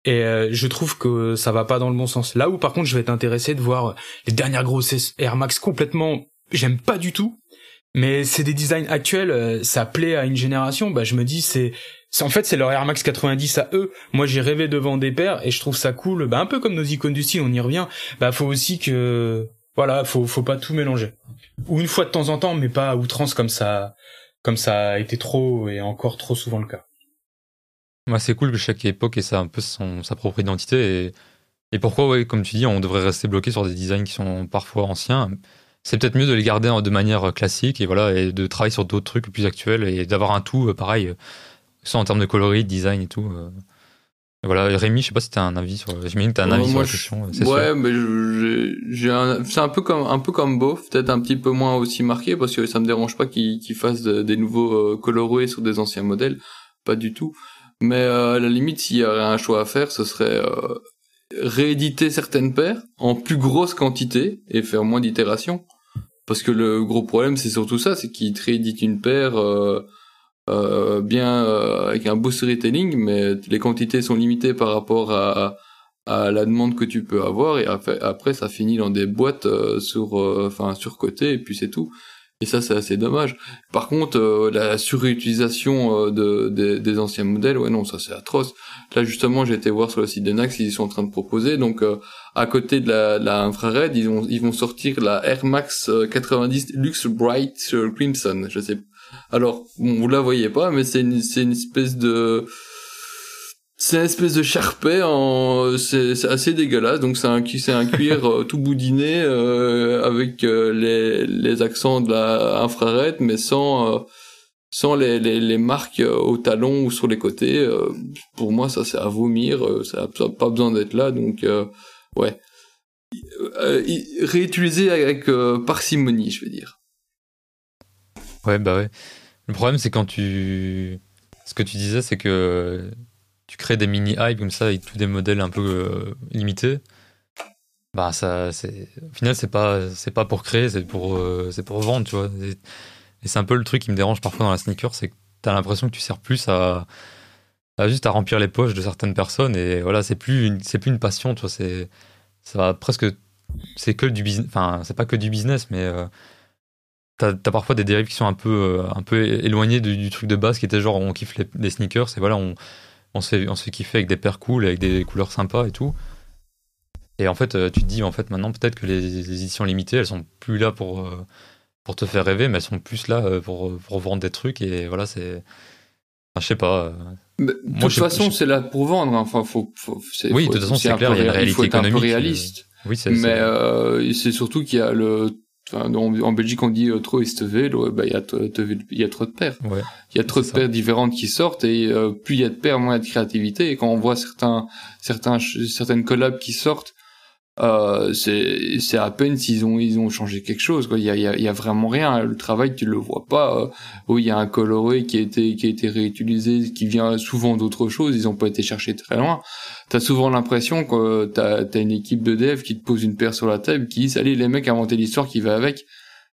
Et je trouve que ça va pas dans le bon sens. Là où par contre je vais être intéressé de voir les dernières grosses Air Max complètement, j'aime pas du tout, mais c'est des designs actuels, ça plaît à une génération. Bah je me dis c'est en fait c'est leur Air Max 90 à eux. Moi j'ai rêvé devant des paires et je trouve ça cool. Bah un peu comme nos icônes du style, on y revient. Bah faut aussi que voilà, faut faut pas tout mélanger. Ou une fois de temps en temps, mais pas à outrance comme ça comme ça a été trop et encore trop souvent le cas. Moi, c'est cool que chaque époque ait ça un peu son, sa propre identité et, et pourquoi, ouais, comme tu dis, on devrait rester bloqué sur des designs qui sont parfois anciens. C'est peut-être mieux de les garder de manière classique et voilà et de travailler sur d'autres trucs plus actuels et d'avoir un tout euh, pareil, soit en termes de coloris, design et tout. Euh. Voilà, Rémi, je sais pas si t'as un avis sur. J'imagine que t'as un avis sur la question. Ouais, mais j'ai un, c'est un peu comme un peu comme Beauf, peut-être un petit peu moins aussi marqué parce que ça me dérange pas qu'ils qu fassent des nouveaux colorés sur des anciens modèles, pas du tout. Mais euh, à la limite, s'il y aurait un choix à faire, ce serait euh, rééditer certaines paires en plus grosse quantité et faire moins d'itérations. Parce que le gros problème, c'est surtout ça, c'est qu'ils te rééditent une paire euh, euh bien avec un beau storytelling, mais les quantités sont limitées par rapport à, à la demande que tu peux avoir et après, ça finit dans des boîtes sur enfin sur et puis c'est tout et ça, c'est assez dommage. Par contre, euh, la surutilisation euh, de, des anciens modèles, ouais, non, ça c'est atroce. Là, justement, j'ai été voir sur le site de Nax, ils sont en train de proposer. Donc, euh, à côté de la, la infrared, ils, ont, ils vont sortir la Air Max 90 Luxe Bright Crimson. Je sais. Alors, bon, vous la voyez pas, mais c'est une, c'est une espèce de c'est une espèce de charpet en c'est assez dégueulasse. Donc c'est un c'est un cuir euh, tout boudiné euh, avec euh, les les accents de la mais sans sans les, les, les marques au talon ou sur les côtés. Pour moi ça c'est à vomir ça n'a pas besoin d'être là. Donc ouais. Réutiliser avec parcimonie je veux dire. Ouais bah ouais le problème c'est quand tu ce que tu disais c'est que tu crées des mini hype comme ça avec tous des modèles un peu euh, limités. Bah ça au final c'est pas c'est pas pour créer c'est pour euh, c'est pour vendre tu vois. Et, c'est un peu le truc qui me dérange parfois dans la sneaker c'est que t'as l'impression que tu sers plus à, juste à remplir les poches de certaines personnes et voilà c'est plus c'est plus une passion tu vois c'est ça va presque c'est que du business enfin c'est pas que du business mais euh, t'as as parfois des dérives qui sont un peu un peu éloignées du, truc de base qui était genre on kiffe les, les sneakers et voilà on on se fait, on se kiffer avec des paires cool, avec des couleurs sympas et tout. Et en fait, euh, tu te dis, en fait, maintenant, peut-être que les, éditions limitées, elles sont plus là pour, euh, pour te faire rêver, mais elles sont plus là euh, pour, pour vendre des trucs. Et voilà, c'est. Enfin, je sais pas. de toute façon, c'est là pour vendre. Hein. Enfin, faut, oui, de toute façon, c'est clair, il y a une réalité économique. Un peu réaliste. Oui, c'est Mais c'est surtout qu'il y a le en Belgique, on dit euh, trop Estevel, bah, il y a, il y a trop de paires. Il y a trop de paires différentes qui sortent et euh, plus il y a de paires, moins il y a de créativité. Et quand on voit certains, certains, certaines collabs qui sortent, euh, c'est à peine s'ils ont ils ont changé quelque chose quoi. Il y a il y a, vraiment rien. Le travail tu le vois pas. Euh, il y a un coloré qui a été qui a été réutilisé qui vient souvent d'autres choses. Ils ont pas été cherchés très loin. T'as souvent l'impression que t'as as une équipe de dev qui te pose une paire sur la table qui dit allez les mecs inventez l'histoire qui va avec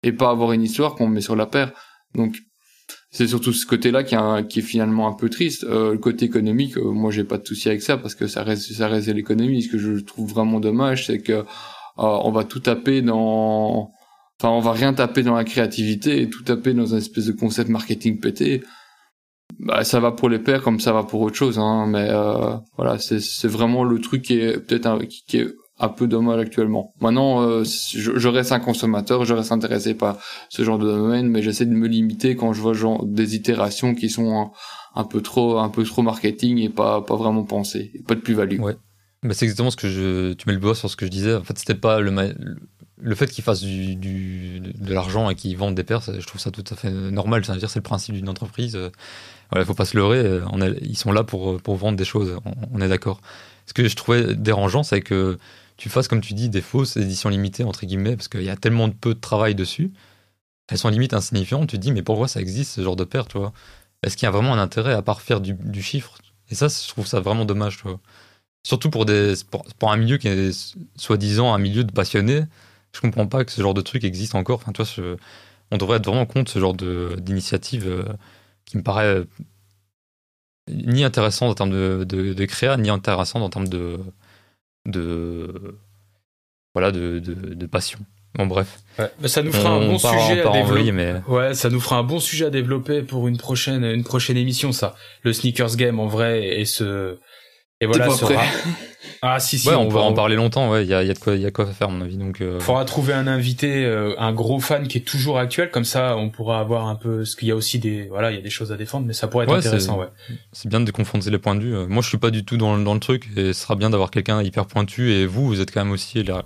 et pas avoir une histoire qu'on met sur la paire. Donc c'est surtout ce côté-là qui, est finalement un peu triste. Euh, le côté économique, euh, moi j'ai pas de souci avec ça parce que ça reste ça reste l'économie. Ce que je trouve vraiment dommage, c'est que euh, on va tout taper dans, enfin on va rien taper dans la créativité et tout taper dans un espèce de concept marketing pété. Bah, ça va pour les pairs comme ça va pour autre chose, hein, mais euh, voilà, c'est vraiment le truc qui est peut-être qui, qui est un peu dommage actuellement. Maintenant, euh, je, reste un consommateur, je reste intéressé par ce genre de domaine, mais j'essaie de me limiter quand je vois des itérations qui sont un, peu trop, un peu trop marketing et pas, pas vraiment pensées, pas de plus-value. Ouais. Bah, c'est exactement ce que je, tu mets le doigt sur ce que je disais. En fait, c'était pas le, le fait qu'ils fassent du, de l'argent et qu'ils vendent des paires, je trouve ça tout à fait normal. C'est-à-dire, c'est le principe d'une entreprise. Voilà, faut pas se leurrer. Ils sont là pour, pour vendre des choses. On est d'accord. Ce que je trouvais dérangeant, c'est que tu fasses, comme tu dis, des fausses éditions limitées, entre guillemets, parce qu'il y a tellement de peu de travail dessus. Elles sont limite insignifiantes. Tu te dis, mais pourquoi ça existe, ce genre de paire, tu vois? Est-ce qu'il y a vraiment un intérêt à part faire du, chiffre? Et ça, je trouve ça vraiment dommage, tu. Surtout pour, des, un milieu qui est soi-disant un milieu de passionnés. Je comprends pas que ce genre de truc existe encore. Enfin, tu vois, on devrait être vraiment contre ce genre d'initiative euh, qui me paraît euh, ni intéressant en termes de, de, de créa, ni intéressant en termes de, de voilà de, de, passion. Bon bref. ça nous fera un bon sujet à développer. mais... Ouais, ça nous fera un bon sujet à développer pour une prochaine une prochaine émission ça. Le sneakers game en vrai et ce et voilà sera Ah si si. Ouais, on, va en parler longtemps. Ouais, il y a, y a de quoi, il y a quoi faire à mon avis. Donc. Euh... Faudra trouver un invité, euh, un gros fan qui est toujours actuel. Comme ça, on pourra avoir un peu. Ce qu'il y a aussi des, voilà, il y a des choses à défendre, mais ça pourrait être intéressant. Ouais. C'est bien de confronter les points de vue. Moi, je suis pas du tout dans, dans le truc, et ce sera bien d'avoir quelqu'un hyper pointu. Et vous, vous êtes quand même aussi là,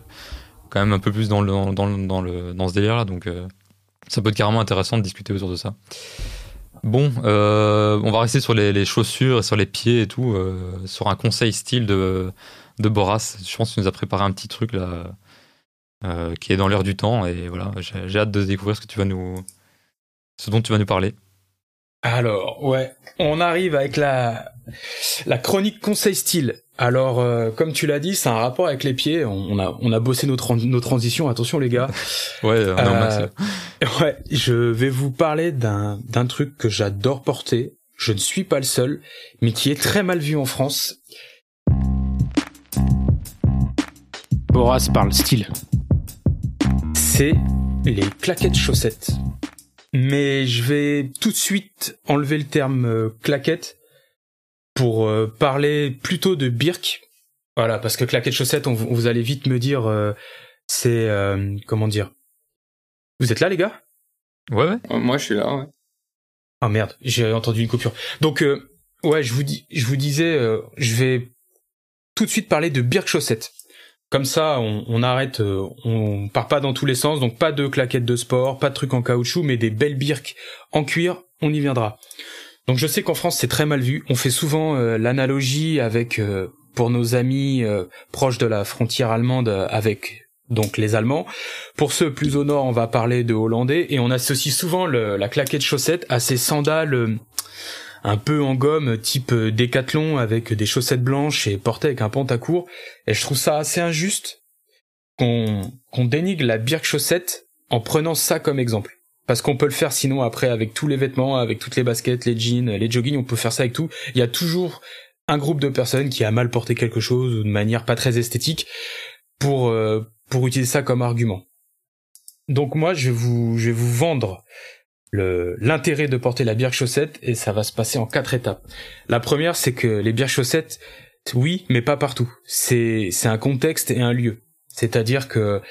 quand même un peu plus dans le dans, dans, dans le dans ce délire là. Donc, euh, ça peut être carrément intéressant de discuter autour de ça. Bon, euh, on va rester sur les, chaussures, sur les pieds et tout, euh, sur un conseil style de, de Boras. Je pense qu'il nous a préparé un petit truc là, euh, qui est dans l'air du temps. Et voilà, j'ai hâte de découvrir ce que tu vas nous, ce dont tu vas nous parler. Alors, ouais, on arrive avec la, la chronique conseil style. Alors, euh, comme tu l'as dit, c'est un rapport avec les pieds. On, a, on a bossé nos, nos transitions. Attention, les gars. ouais, euh, ouais. Je vais vous parler d'un d'un truc que j'adore porter. Je ne suis pas le seul, mais qui est très mal vu en France. Boras parle style. C'est les claquettes chaussettes. Mais je vais tout de suite enlever le terme euh, claquette pour euh, parler plutôt de Birk. Voilà, parce que claquette chaussette, on, vous allez vite me dire, euh, c'est comment dire. Vous êtes là, les gars? Ouais, ouais. Moi, je suis là. Ouais. Ah merde, j'ai entendu une coupure. Donc, ouais, je vous dis, je vous disais, je vais tout de suite parler de Birk chaussette. Comme ça, on, arrête, euh, on part pas dans tous les sens, donc pas de claquettes de sport, pas de trucs en caoutchouc, mais des belles birques en cuir, on y viendra. Donc je sais qu'en France c'est très mal vu, on fait souvent euh, l'analogie avec, euh, pour nos amis proches de la frontière allemande, avec donc les Allemands. Pour ceux plus au nord, on va parler de Hollandais, et on associe souvent la claquette chaussette à ces sandales un peu en gomme type euh, décathlon avec des chaussettes blanches et porté avec un pantacourt. Et je trouve ça assez injuste qu'on qu'on la birk chaussette en prenant ça comme exemple. Parce qu'on peut le faire sinon après avec tous les vêtements, avec toutes les baskets, les jeans, les joggings, on peut faire ça avec tout. Il y a toujours un groupe de personnes qui a mal porté quelque chose ou de manière pas très esthétique pour euh, pour utiliser ça comme argument. Donc moi je vais vous je vais vous vendre l'intérêt de porter la bière chaussette et ça va se passer en quatre étapes. La première, c'est que les bières chaussettes, oui, mais pas partout. C'est c'est un contexte et un lieu. C'est-à-dire que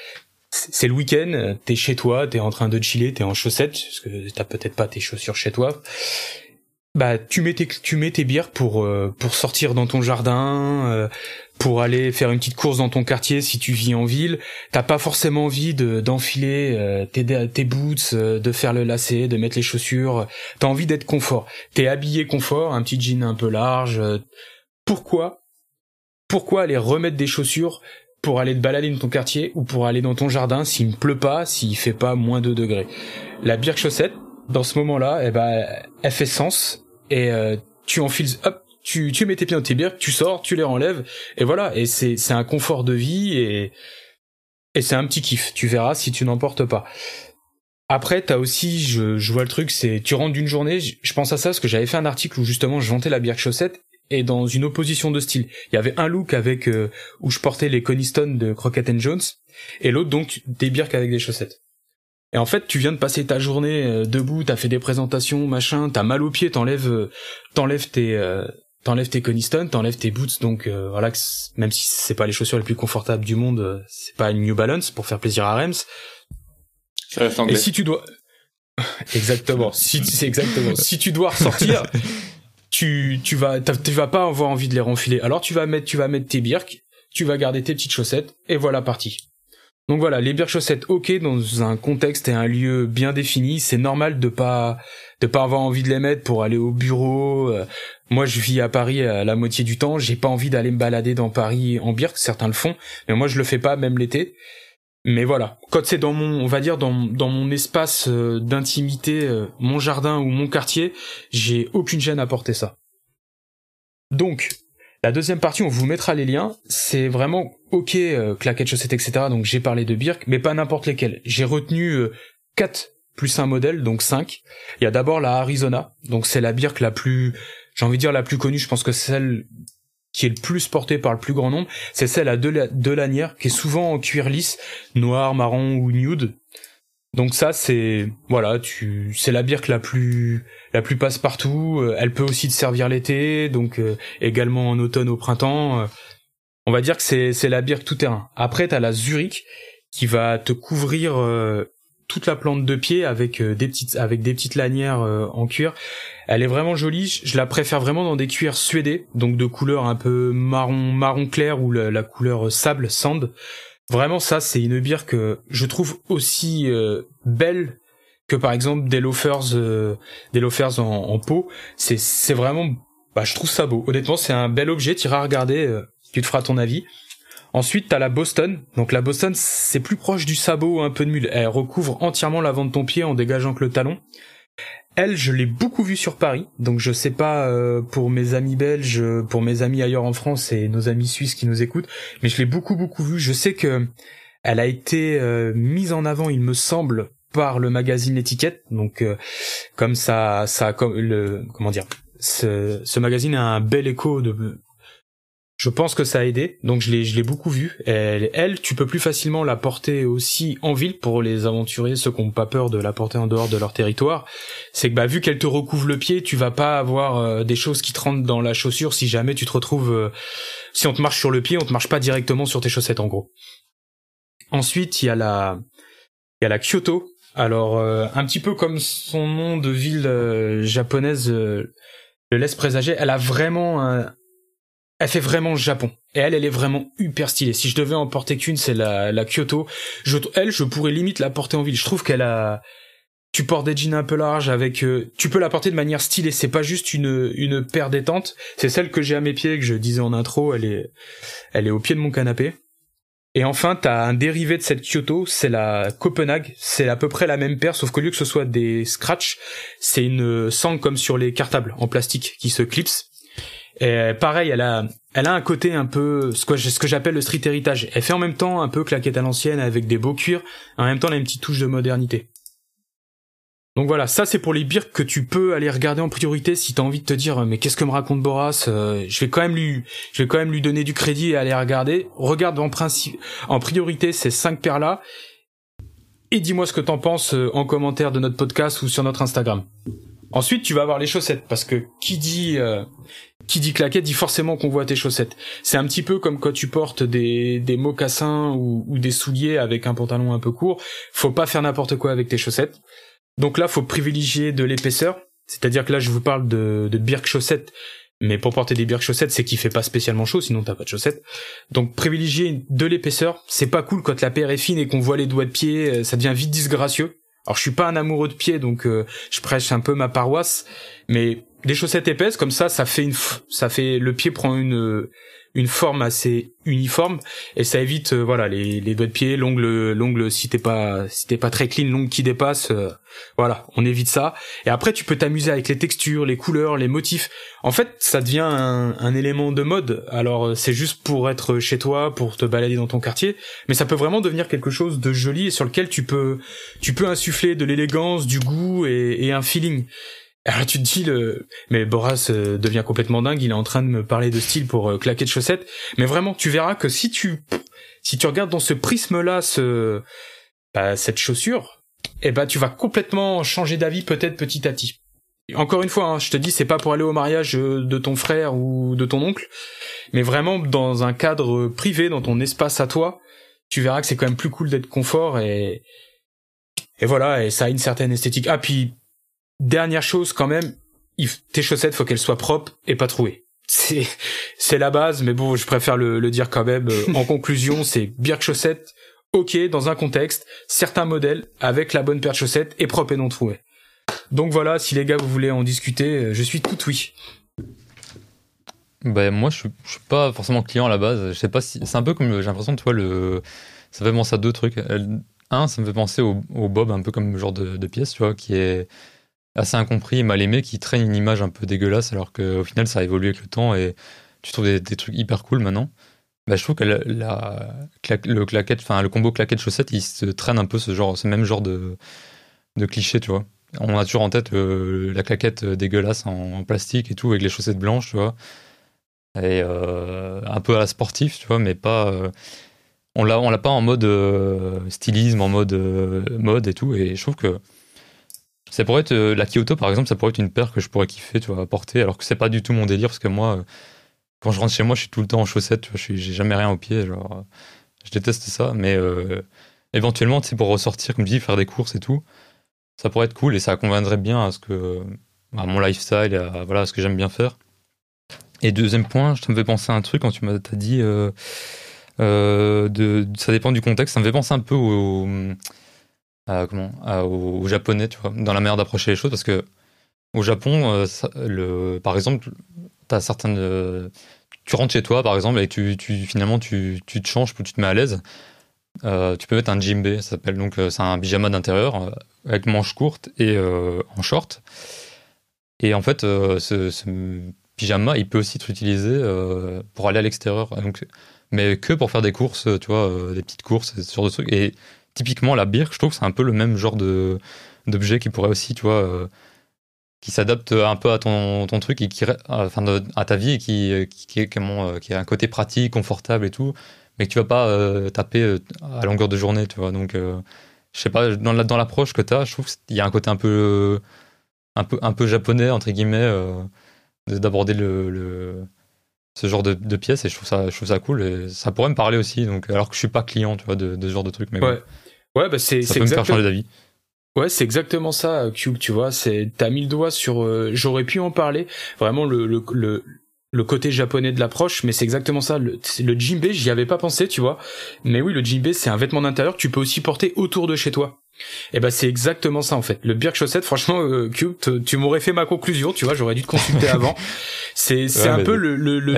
c'est le week-end, t'es chez toi, t'es en train de chiller, t'es en chaussettes, parce que t'as peut-être pas tes chaussures chez toi. Bah, tu mets tes, tu mets tes bières pour euh, pour sortir dans ton jardin, euh, pour aller faire une petite course dans ton quartier si tu vis en ville. T'as pas forcément envie de d'enfiler euh, tes, tes boots, euh, de faire le lacet, de mettre les chaussures. T'as envie d'être confort. T'es habillé confort, un petit jean un peu large. Pourquoi Pourquoi aller remettre des chaussures pour aller te balader dans ton quartier ou pour aller dans ton jardin s'il ne pleut pas, s'il fait pas moins de degrés La bière chaussette, dans ce moment-là, eh ben, elle fait sens et euh, tu enfiles, hop, tu, tu mets tes pieds dans tes birks, tu sors, tu les renlèves, et voilà. Et c'est, c'est un confort de vie et, et c'est un petit kiff. Tu verras si tu n'en portes pas. Après, t'as aussi, je, je vois le truc, c'est, tu rentres d'une journée, je, pense à ça parce que j'avais fait un article où justement je vantais la birk chaussette et dans une opposition de style. Il y avait un look avec, euh, où je portais les Coniston de Crockett Jones et l'autre donc des birks avec des chaussettes. Et en fait, tu viens de passer ta journée euh, debout, t'as fait des présentations, machin, t'as mal aux pieds, t'enlèves, euh, t'enlèves tes, t'enlèves tes Coniston, t'enlèves tes boots, donc euh, voilà, même si c'est pas les chaussures les plus confortables du monde, euh, c'est pas une New Balance pour faire plaisir à Rems. Et si tu dois, exactement, si c'est exactement, si tu dois ressortir, tu tu vas tu vas pas avoir envie de les renfiler. Alors tu vas mettre tu vas mettre tes birks, tu vas garder tes petites chaussettes et voilà parti. Donc voilà, les birks chaussettes, ok, dans un contexte et un lieu bien défini, c'est normal de pas de pas avoir envie de les mettre pour aller au bureau. Euh, moi, je vis à Paris à la moitié du temps, j'ai pas envie d'aller me balader dans Paris en birk, certains le font, mais moi je le fais pas, même l'été. Mais voilà, quand c'est dans mon, on va dire dans, mon espace euh, d'intimité, euh, mon jardin ou mon quartier, j'ai aucune gêne à porter ça. Donc, la deuxième partie, on vous mettra les liens. C'est vraiment ok, euh, claquettes, chaussettes, etc. Donc j'ai parlé de Birk, mais pas n'importe lesquels. J'ai retenu euh, 4 plus un modèle, donc 5. Il y a d'abord la Arizona, donc c'est la Birk la plus, j'ai envie de dire la plus connue. Je pense que celle qui est le plus portée par le plus grand nombre, c'est celle à deux, lanières, qui est souvent en cuir lisse, noir, marron ou nude. Donc ça c'est voilà, tu c'est la birque la plus la plus passe partout, euh, elle peut aussi te servir l'été, donc euh, également en automne au printemps. Euh. on va dire que c'est c'est la bière tout terrain. Après t'as la Zurich qui va te couvrir euh, toute la plante de pied avec euh, des petites avec des petites lanières euh, en cuir. Elle est vraiment jolie. Je la préfère vraiment dans des cuirs suédés, donc de couleur un peu marron marron clair ou la, couleur sable sand. Vraiment ça c'est une bière que je trouve aussi belle que par exemple des loafers des loafers en, peau. C'est c'est vraiment bah je trouve ça beau. Honnêtement c'est un bel objet. Tu iras regarder tu te feras ton avis. Ensuite, t'as la Boston. Donc la Boston, c'est plus proche du sabot, un peu de mule. Elle recouvre entièrement l'avant de ton pied en dégageant que le talon. Elle, je l'ai beaucoup vue sur Paris, donc je sais pas euh, pour mes amis belges, pour mes amis ailleurs en France et nos amis suisses qui nous écoutent, mais je l'ai beaucoup beaucoup vue. Je sais que elle a été euh, mise en avant, il me semble, par le magazine L'étiquette. Donc euh, comme ça, ça, comme le comment dire, ce magazine a un bel écho de je pense que ça a aidé, donc je l'ai, je l'ai beaucoup vu. Elle, elle, tu peux plus facilement la porter aussi en ville pour les aventuriers, ceux qui n'ont pas peur de la porter en dehors de leur territoire. C'est que bah vu qu'elle te recouvre le pied, tu vas pas avoir euh, des choses qui te rentrent dans la chaussure si jamais tu te retrouves, euh, si on te marche sur le pied, on te marche pas directement sur tes chaussettes en gros. Ensuite, il y a la, il y a la Kyoto. Alors euh, un petit peu comme son nom de ville japonaise le laisse présager, elle a vraiment un elle fait vraiment Japon. Et elle, elle est vraiment hyper stylée. Si je devais en porter qu'une, c'est la, la Kyoto. Je, elle, je pourrais limite la porter en ville. Je trouve qu'elle a, tu portes des jeans un peu larges avec, euh, tu peux la porter de manière stylée. C'est pas juste une, une paire détente. C'est celle que j'ai à mes pieds, que je disais en intro. Elle est, elle est au pied de mon canapé. Et enfin, t'as un dérivé de cette Kyoto, c'est la Copenhague. C'est à peu près la même paire, sauf qu'au lieu que ce soit des scratch, c'est une sangle comme sur les cartables en plastique qui se clipsent et pareil, elle a, elle a un côté un peu ce que, j'appelle le street héritage. Elle fait en même temps un peu claquette à l'ancienne avec des beaux cuirs, en même temps elle a une petite touche de modernité. Donc voilà, ça c'est pour les bières que tu peux aller regarder en priorité si t'as envie de te dire mais qu'est-ce que me raconte Boras euh, Je vais quand même lui, je vais quand même lui donner du crédit et aller regarder. Regarde en principe, en priorité ces cinq paires là et dis-moi ce que t'en penses euh, en commentaire de notre podcast ou sur notre Instagram. Ensuite, tu vas avoir les chaussettes parce que qui dit euh, qui dit claquette dit forcément qu'on voit tes chaussettes. C'est un petit peu comme quand tu portes des, mocassins ou, des souliers avec un pantalon un peu court. Faut pas faire n'importe quoi avec tes chaussettes. Donc là, faut privilégier de l'épaisseur. C'est-à-dire que là, je vous parle de, de birk chaussettes. Mais pour porter des birk chaussettes, c'est qu'il fait pas spécialement chaud, sinon t'as pas de chaussettes. Donc privilégier de l'épaisseur, c'est pas cool quand la paire est fine et qu'on voit les doigts de pied, euh, ça devient vite disgracieux. Alors je suis pas un amoureux de pied, donc euh, je prêche un peu ma paroisse, mais des chaussettes épaisses comme ça, ça fait une, ça fait le pied prend une une forme assez uniforme et ça évite euh, voilà les, les doigts de pied, l'ongle l'ongle si t'es pas si t'es pas très clean, l'ongle qui dépasse, euh, voilà, on évite ça. Et après tu peux t'amuser avec les textures, les couleurs, les motifs. En fait, ça devient un, un élément de mode. Alors euh, c'est juste pour être chez toi, pour te balader dans ton quartier, mais ça peut vraiment devenir quelque chose de joli et sur lequel tu peux tu peux insuffler de l'élégance, du goût et, et un feeling. Alors tu te dis le mais Boras euh, devient complètement dingue, il est en train de me parler de style pour euh, claquer de chaussettes, mais vraiment tu verras que si tu si tu regardes dans ce prisme là ce bah, cette chaussure, eh ben tu vas complètement changer d'avis peut-être petit à petit. Encore une fois, hein, je te dis c'est pas pour aller au mariage euh, de ton frère ou de ton oncle, mais vraiment dans un cadre privé dans ton espace à toi, tu verras que c'est quand même plus cool d'être confort et et voilà, et ça a une certaine esthétique. Ah puis Dernière chose quand même, tes chaussettes faut qu'elles soient propres et pas trouées. C'est c'est la base, mais bon, je préfère le, le dire quand même. Euh, en conclusion, c'est bien chaussettes, ok dans un contexte, certains modèles avec la bonne paire de chaussettes et propre et non trouées. Donc voilà, si les gars vous voulez en discuter, euh, je suis tout oui. Ben moi je suis, je suis pas forcément client à la base. Je sais pas si c'est un peu comme j'ai l'impression tu vois le ça fait penser à deux trucs. Un, ça me fait penser au, au bob un peu comme genre de, de pièce tu vois qui est assez incompris et mal aimé qui traîne une image un peu dégueulasse alors qu'au final ça a évolué avec le temps et tu trouves des, trucs hyper cool maintenant. Bah, je trouve que le claquette, enfin le combo claquette chaussette, il se traîne un peu ce genre, ce même genre de, de cliché, tu vois. On a toujours en tête euh, la claquette dégueulasse en, plastique et tout avec les chaussettes blanches, tu vois. Et euh, un peu à la sportif, tu vois, mais pas. Euh, on l'a, on l'a pas en mode stylisme, en mode mode et tout. Et je trouve que ça pourrait être euh, la Kyoto par exemple, ça pourrait être une paire que je pourrais kiffer, tu vois, porter, alors que c'est pas du tout mon délire parce que moi, quand je rentre chez moi, je suis tout le temps en chaussettes, tu vois, je j'ai jamais rien au pied, genre, je déteste ça, mais éventuellement, tu sais, pour ressortir, comme je dis, faire des courses et tout, ça pourrait être cool et ça conviendrait bien à ce que, à mon lifestyle, à, voilà, à ce que j'aime bien faire. Et deuxième point, je me fais penser à un truc quand tu m'as dit, euh, euh, ça dépend du contexte, ça me fait penser un peu au, comment, au, japonais, tu vois, dans la manière d'approcher les choses, parce que au Japon, euh, le, par exemple, certaines, tu rentres chez toi, par exemple, et tu, tu finalement tu, tu te changes, tu te mets à l'aise. Euh, tu peux mettre un jimbe, ça s'appelle donc euh, c'est un pyjama d'intérieur euh, avec manches courtes et en short. Et en fait, ce, pyjama, il peut aussi être utilisé pour aller à l'extérieur, mais que pour faire des courses, tu vois, des petites courses, ce genre de trucs. Et typiquement la birk, je trouve que c'est un peu le même genre de d'objet qui pourrait aussi, tu vois, qui s'adapte un peu à ton, ton truc et qui, enfin, à ta vie et qui, qui, qui, qui a un côté pratique, confortable et tout mais que tu vas pas euh, taper euh, à longueur de journée, tu vois. Donc, euh, je sais pas, dans, dans l'approche que tu as, je trouve qu'il y a un côté un peu, un peu, un peu japonais, entre guillemets, d'aborder le, le, ce genre de, de, pièces et je trouve, ça, je trouve ça cool et ça pourrait me parler aussi, donc, alors que je suis pas client, tu vois, de, de ce genre de truc. Mais ouais. Ouais, bah c'est, ça peut me faire changer d'avis. Ouais, c'est exactement ça, Cube, tu vois. C'est, t'as mis le doigt sur, j'aurais pu en parler. Vraiment, le, le, le, le côté japonais de l'approche, mais c'est exactement ça. Le, le jimbe, j'y avais pas pensé, tu vois. Mais oui, le jimbe, c'est un vêtement d'intérieur que tu peux aussi porter autour de chez toi. Et eh ben c'est exactement ça en fait. Le birk chaussette, franchement, euh, Cube, tu m'aurais fait ma conclusion, tu vois. J'aurais dû te consulter avant. C'est c'est un peu le le le,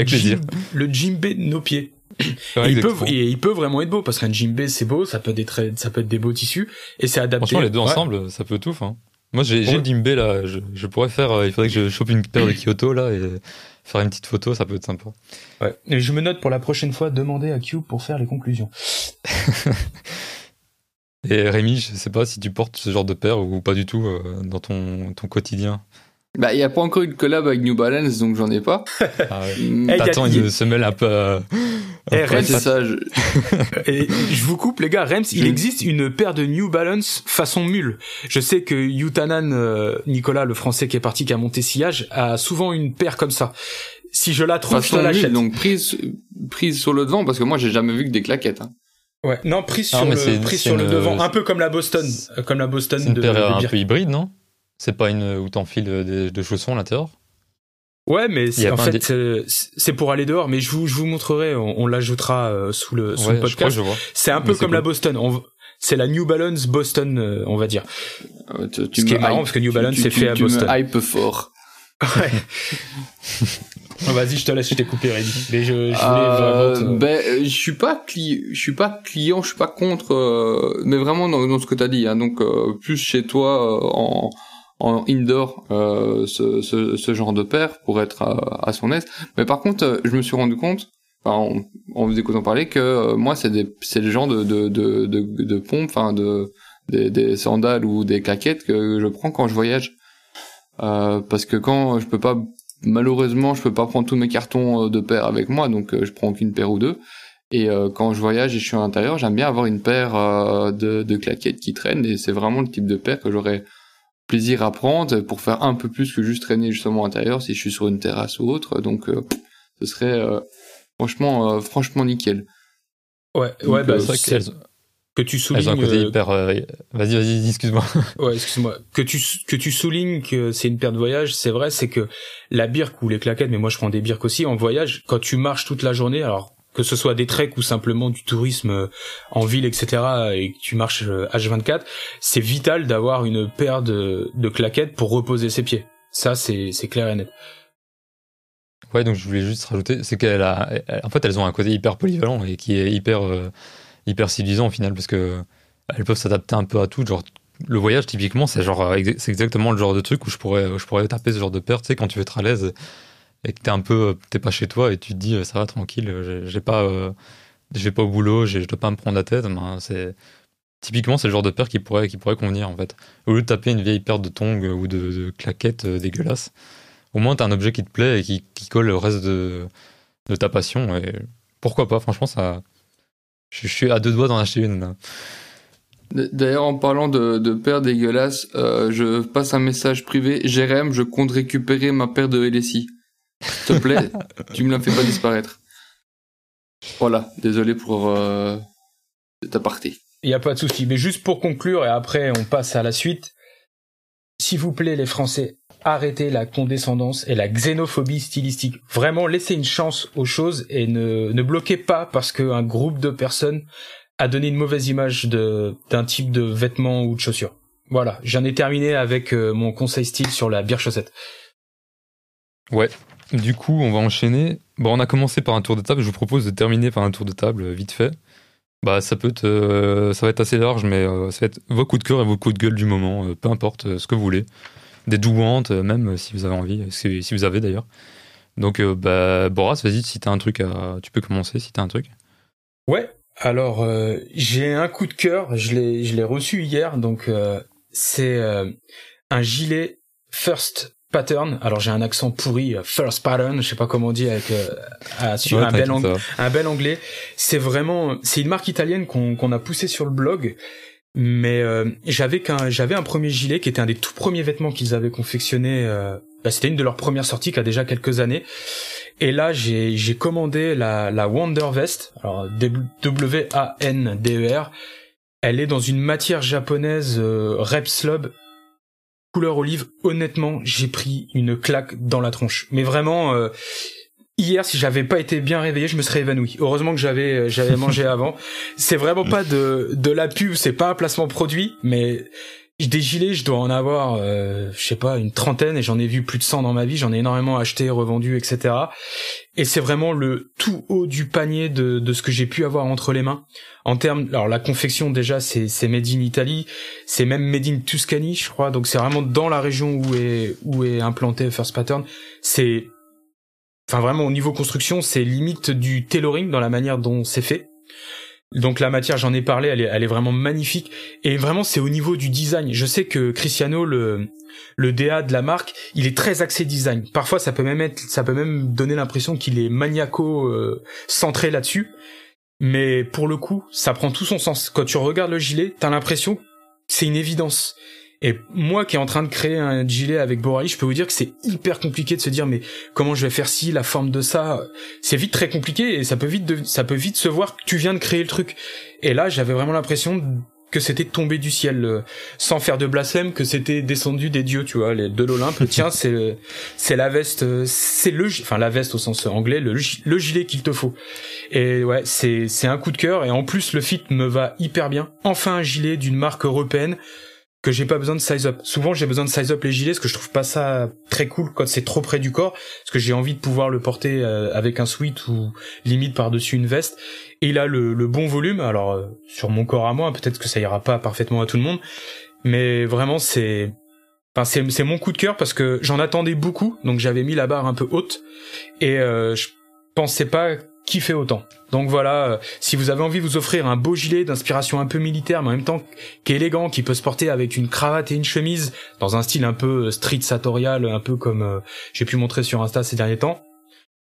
le jimbe de nos pieds. Il peut et il peut vraiment être beau parce qu'un jimbe c'est beau, ça peut être des ça peut être des beaux tissus et c'est adapté. Franchement, les deux ensemble, ça peut tout. Hein. Moi, j'ai le jimbe là. Je, je pourrais faire. Euh, il faudrait que je chope une paire de Kyoto là et faire une petite photo, ça peut être sympa. Ouais. Et je me note pour la prochaine fois demander à Q pour faire les conclusions. Et Rémi, je sais pas si tu portes ce genre de paire ou pas du tout euh, dans ton, ton quotidien. Bah, il n'y a pas encore eu de collab avec New Balance, donc j'en ai pas. Ah ouais. T'attends, il se mêle un peu Eh, Rems, c'est ça. Je... Et je vous coupe, les gars. Rems, il existe une paire de New Balance façon mule. Je sais que Yutanan, euh, Nicolas, le français qui est parti, qui a monté sillage, a souvent une paire comme ça. Si je la trouve, façon je l'achète. Donc prise, prise sur le devant, parce que moi, j'ai jamais vu que des claquettes. Hein. Ouais, non, prise sur, le, prise sur le devant, un peu comme la Boston, comme la Boston une paire un peu hybride, non? C'est pas une où t'enfiles de, de chaussons à l'intérieur Ouais, mais en fait, c'est pour aller dehors. Mais je vous, je vous montrerai. On, l'ajoutera euh, sous le, sous le podcast. C'est un peu comme la Boston. c'est la New Balance Boston, euh, on va dire. Euh, tu, Ce qui est marrant parce que New Balance c'est fait à Boston. Me hype fort. Ouais. Vas-y, je te laisse, je t'ai coupé, Rémi. Mais je, je voulais Ben, je suis pas cli... je suis pas client, je suis pas contre, mais vraiment dans, dans ce que t'as dit. Hein, donc plus chez toi en en indoor euh, ce, ce, ce, genre de paire pour être à, son aise. Mais par contre, euh, je me suis rendu compte, enfin, en, vous écoutant parler, que euh, moi, c'est des, c'est le genre de de de de, de pompes, enfin de des, des, sandales ou des claquettes que je prends quand je voyage. Euh, parce que quand je peux pas, malheureusement, je peux pas prendre tous mes cartons de paire avec moi, donc je prends qu'une paire ou deux. Et quand je voyage et je suis à l'intérieur, j'aime bien avoir une paire de, de claquettes qui traînent, et c'est vraiment le type de paire que j'aurais plaisir à prendre pour faire un peu plus que juste traîner justement à l'intérieur si je suis sur une terrasse ou autre. Donc, euh, ce serait euh, franchement, euh, franchement nickel. Ouais, ouais, bah, c'est que tu soulignes. hyper. vas-y, vas-y, excuse-moi. ouais, excuse-moi. Que tu que tu soulignes que c'est une paire de voyage, c'est vrai, c'est que la birque ou les claquettes, mais moi je prends des birques aussi en voyage. Quand tu marches toute la journée, alors que ce soit des treks ou simplement du tourisme euh, en ville, etc., et que tu marches H24, euh, c'est vital d'avoir une paire de, claquettes pour reposer ses pieds. Ça, c'est clair et net. Ouais, donc je voulais juste rajouter, c'est qu'elle a, en fait, elles ont un côté hyper polyvalent et qui est hyper, euh, hyper civilisant au final, parce que elles peuvent s'adapter un peu à tout. Genre, le voyage, typiquement, c'est c'est exactement le genre de truc où je pourrais, je pourrais taper ce genre de paire, tu sais, quand tu veux être à l'aise et que t'es un peu, t'es pas chez toi et tu te dis ça va tranquille, j'ai pas, euh, je pas au boulot, je dois pas me prendre la tête. Ben, c'est typiquement c'est le genre de paire qui pourrait, qui pourrait convenir en fait. Au lieu de taper une vieille paire de tongs ou de, claquettes euh, dégueulasses, au moins t'as un objet qui te plaît et qui, colle au reste de, de, ta passion. Et pourquoi pas Franchement, ça, je, suis à deux doigts d'en acheter une. D'ailleurs, en parlant de, de paires dégueulasses, euh, je passe un message privé. Jérém, je compte récupérer ma paire de LSI. S'il te plaît, tu me la fais pas disparaître. Voilà, désolé pour euh, ta partie. Il n'y a pas de souci. Mais juste pour conclure, et après on passe à la suite. S'il vous plaît, les Français, arrêtez la condescendance et la xénophobie stylistique. Vraiment, laissez une chance aux choses et ne, ne bloquez pas parce qu'un groupe de personnes a donné une mauvaise image de, d'un type de vêtements ou de chaussures. Voilà, j'en ai terminé avec euh, mon conseil style sur la bière chaussette. Ouais, du coup, on va enchaîner. Bon, on a commencé par un tour de table. Je vous propose de terminer par un tour de table euh, vite fait. Bah, ça peut être, euh, ça va être assez large, mais ça va être vos coups de cœur et vos coups de gueule du moment, peu importe ce que vous voulez. Des douantes, même si vous avez envie, si, vous avez d'ailleurs. Donc, bah, Boras, vas-y, si t'as un truc à, tu peux commencer si t'as un truc. Ouais. Alors, j'ai un coup de cœur. Je l'ai, je l'ai reçu hier, donc c'est un gilet First pattern. Alors j'ai un accent pourri, euh, first pattern, je sais pas comment on dit avec euh, un, bel un bel anglais. C'est vraiment, c'est une marque italienne qu'on a poussé sur le blog. Mais euh, j'avais qu'un, j'avais un premier gilet qui était un des tout premiers vêtements qu'ils avaient confectionné. Bah, c'était une de leurs premières sorties qui a déjà quelques années. Et là, j'ai commandé la la Wonder Vest. Alors W A N D E R. Elle est dans une matière japonaise Repslub couleur olive, honnêtement, j'ai pris une claque dans la tronche. Mais vraiment, euh, hier, si j'avais pas été bien réveillé, je me serais évanoui. Heureusement que j'avais euh, j'avais mangé avant. C'est vraiment pas de de la pub, c'est pas un placement produit, mais des gilets, je dois en avoir, euh, je sais pas, une trentaine, et j'en ai vu plus de 100 dans ma vie. J'en ai énormément acheté, revendu, etc. Et c'est vraiment le tout haut du panier de, de ce que j'ai pu avoir entre les mains. En termes, alors la confection déjà, c'est c'est made in Italy, c'est même made in Tuscany, je crois. Donc c'est vraiment dans la région où est où est implanté First Pattern. C'est, enfin vraiment au niveau construction, c'est limite du tailoring dans la manière dont c'est fait. Donc la matière, j'en ai parlé, elle est, vraiment magnifique. Et vraiment, c'est au niveau du design. Je sais que Cristiano, le, le DA de la marque, il est très axé design. Parfois, ça peut même donner l'impression qu'il est maniaco euh, centré là-dessus. Mais pour le coup, ça prend tout son sens. Quand tu regardes le gilet, t'as l'impression c'est une évidence. Et moi qui est en train de créer un gilet avec Borali, je peux vous dire que c'est hyper compliqué de se dire mais comment je vais faire ci, la forme de ça? C'est vite très compliqué et ça peut vite ça peut vite se voir que tu viens de créer le truc. Et là, j'avais vraiment l'impression que c'était tombé du ciel euh, sans faire de blasphème que c'était descendu des dieux tu vois les de l'Olympe tiens c'est c'est la veste euh, c'est le enfin la veste au sens anglais le, le gilet qu'il te faut et ouais c'est c'est un coup de cœur et en plus le fit me va hyper bien enfin un gilet d'une marque européenne que j'ai pas besoin de size up. Souvent, j'ai besoin de size up les gilets, parce que je trouve pas ça très cool quand c'est trop près du corps, parce que j'ai envie de pouvoir le porter euh, avec un sweat ou limite par-dessus une veste. Et il a le, bon volume. Alors, euh, sur mon corps à moi, peut-être que ça ira pas parfaitement à tout le monde, mais vraiment, c'est, enfin, c'est, c'est mon coup de cœur parce que j'en attendais beaucoup, donc j'avais mis la barre un peu haute, et euh, je pensais pas qui fait autant. Donc voilà, euh, si vous avez envie de vous offrir un beau gilet d'inspiration un peu militaire, mais en même temps qui est élégant, qui peut se porter avec une cravate et une chemise, dans un style un peu euh, street sartorial, un peu comme euh, j'ai pu montrer sur Insta ces derniers temps.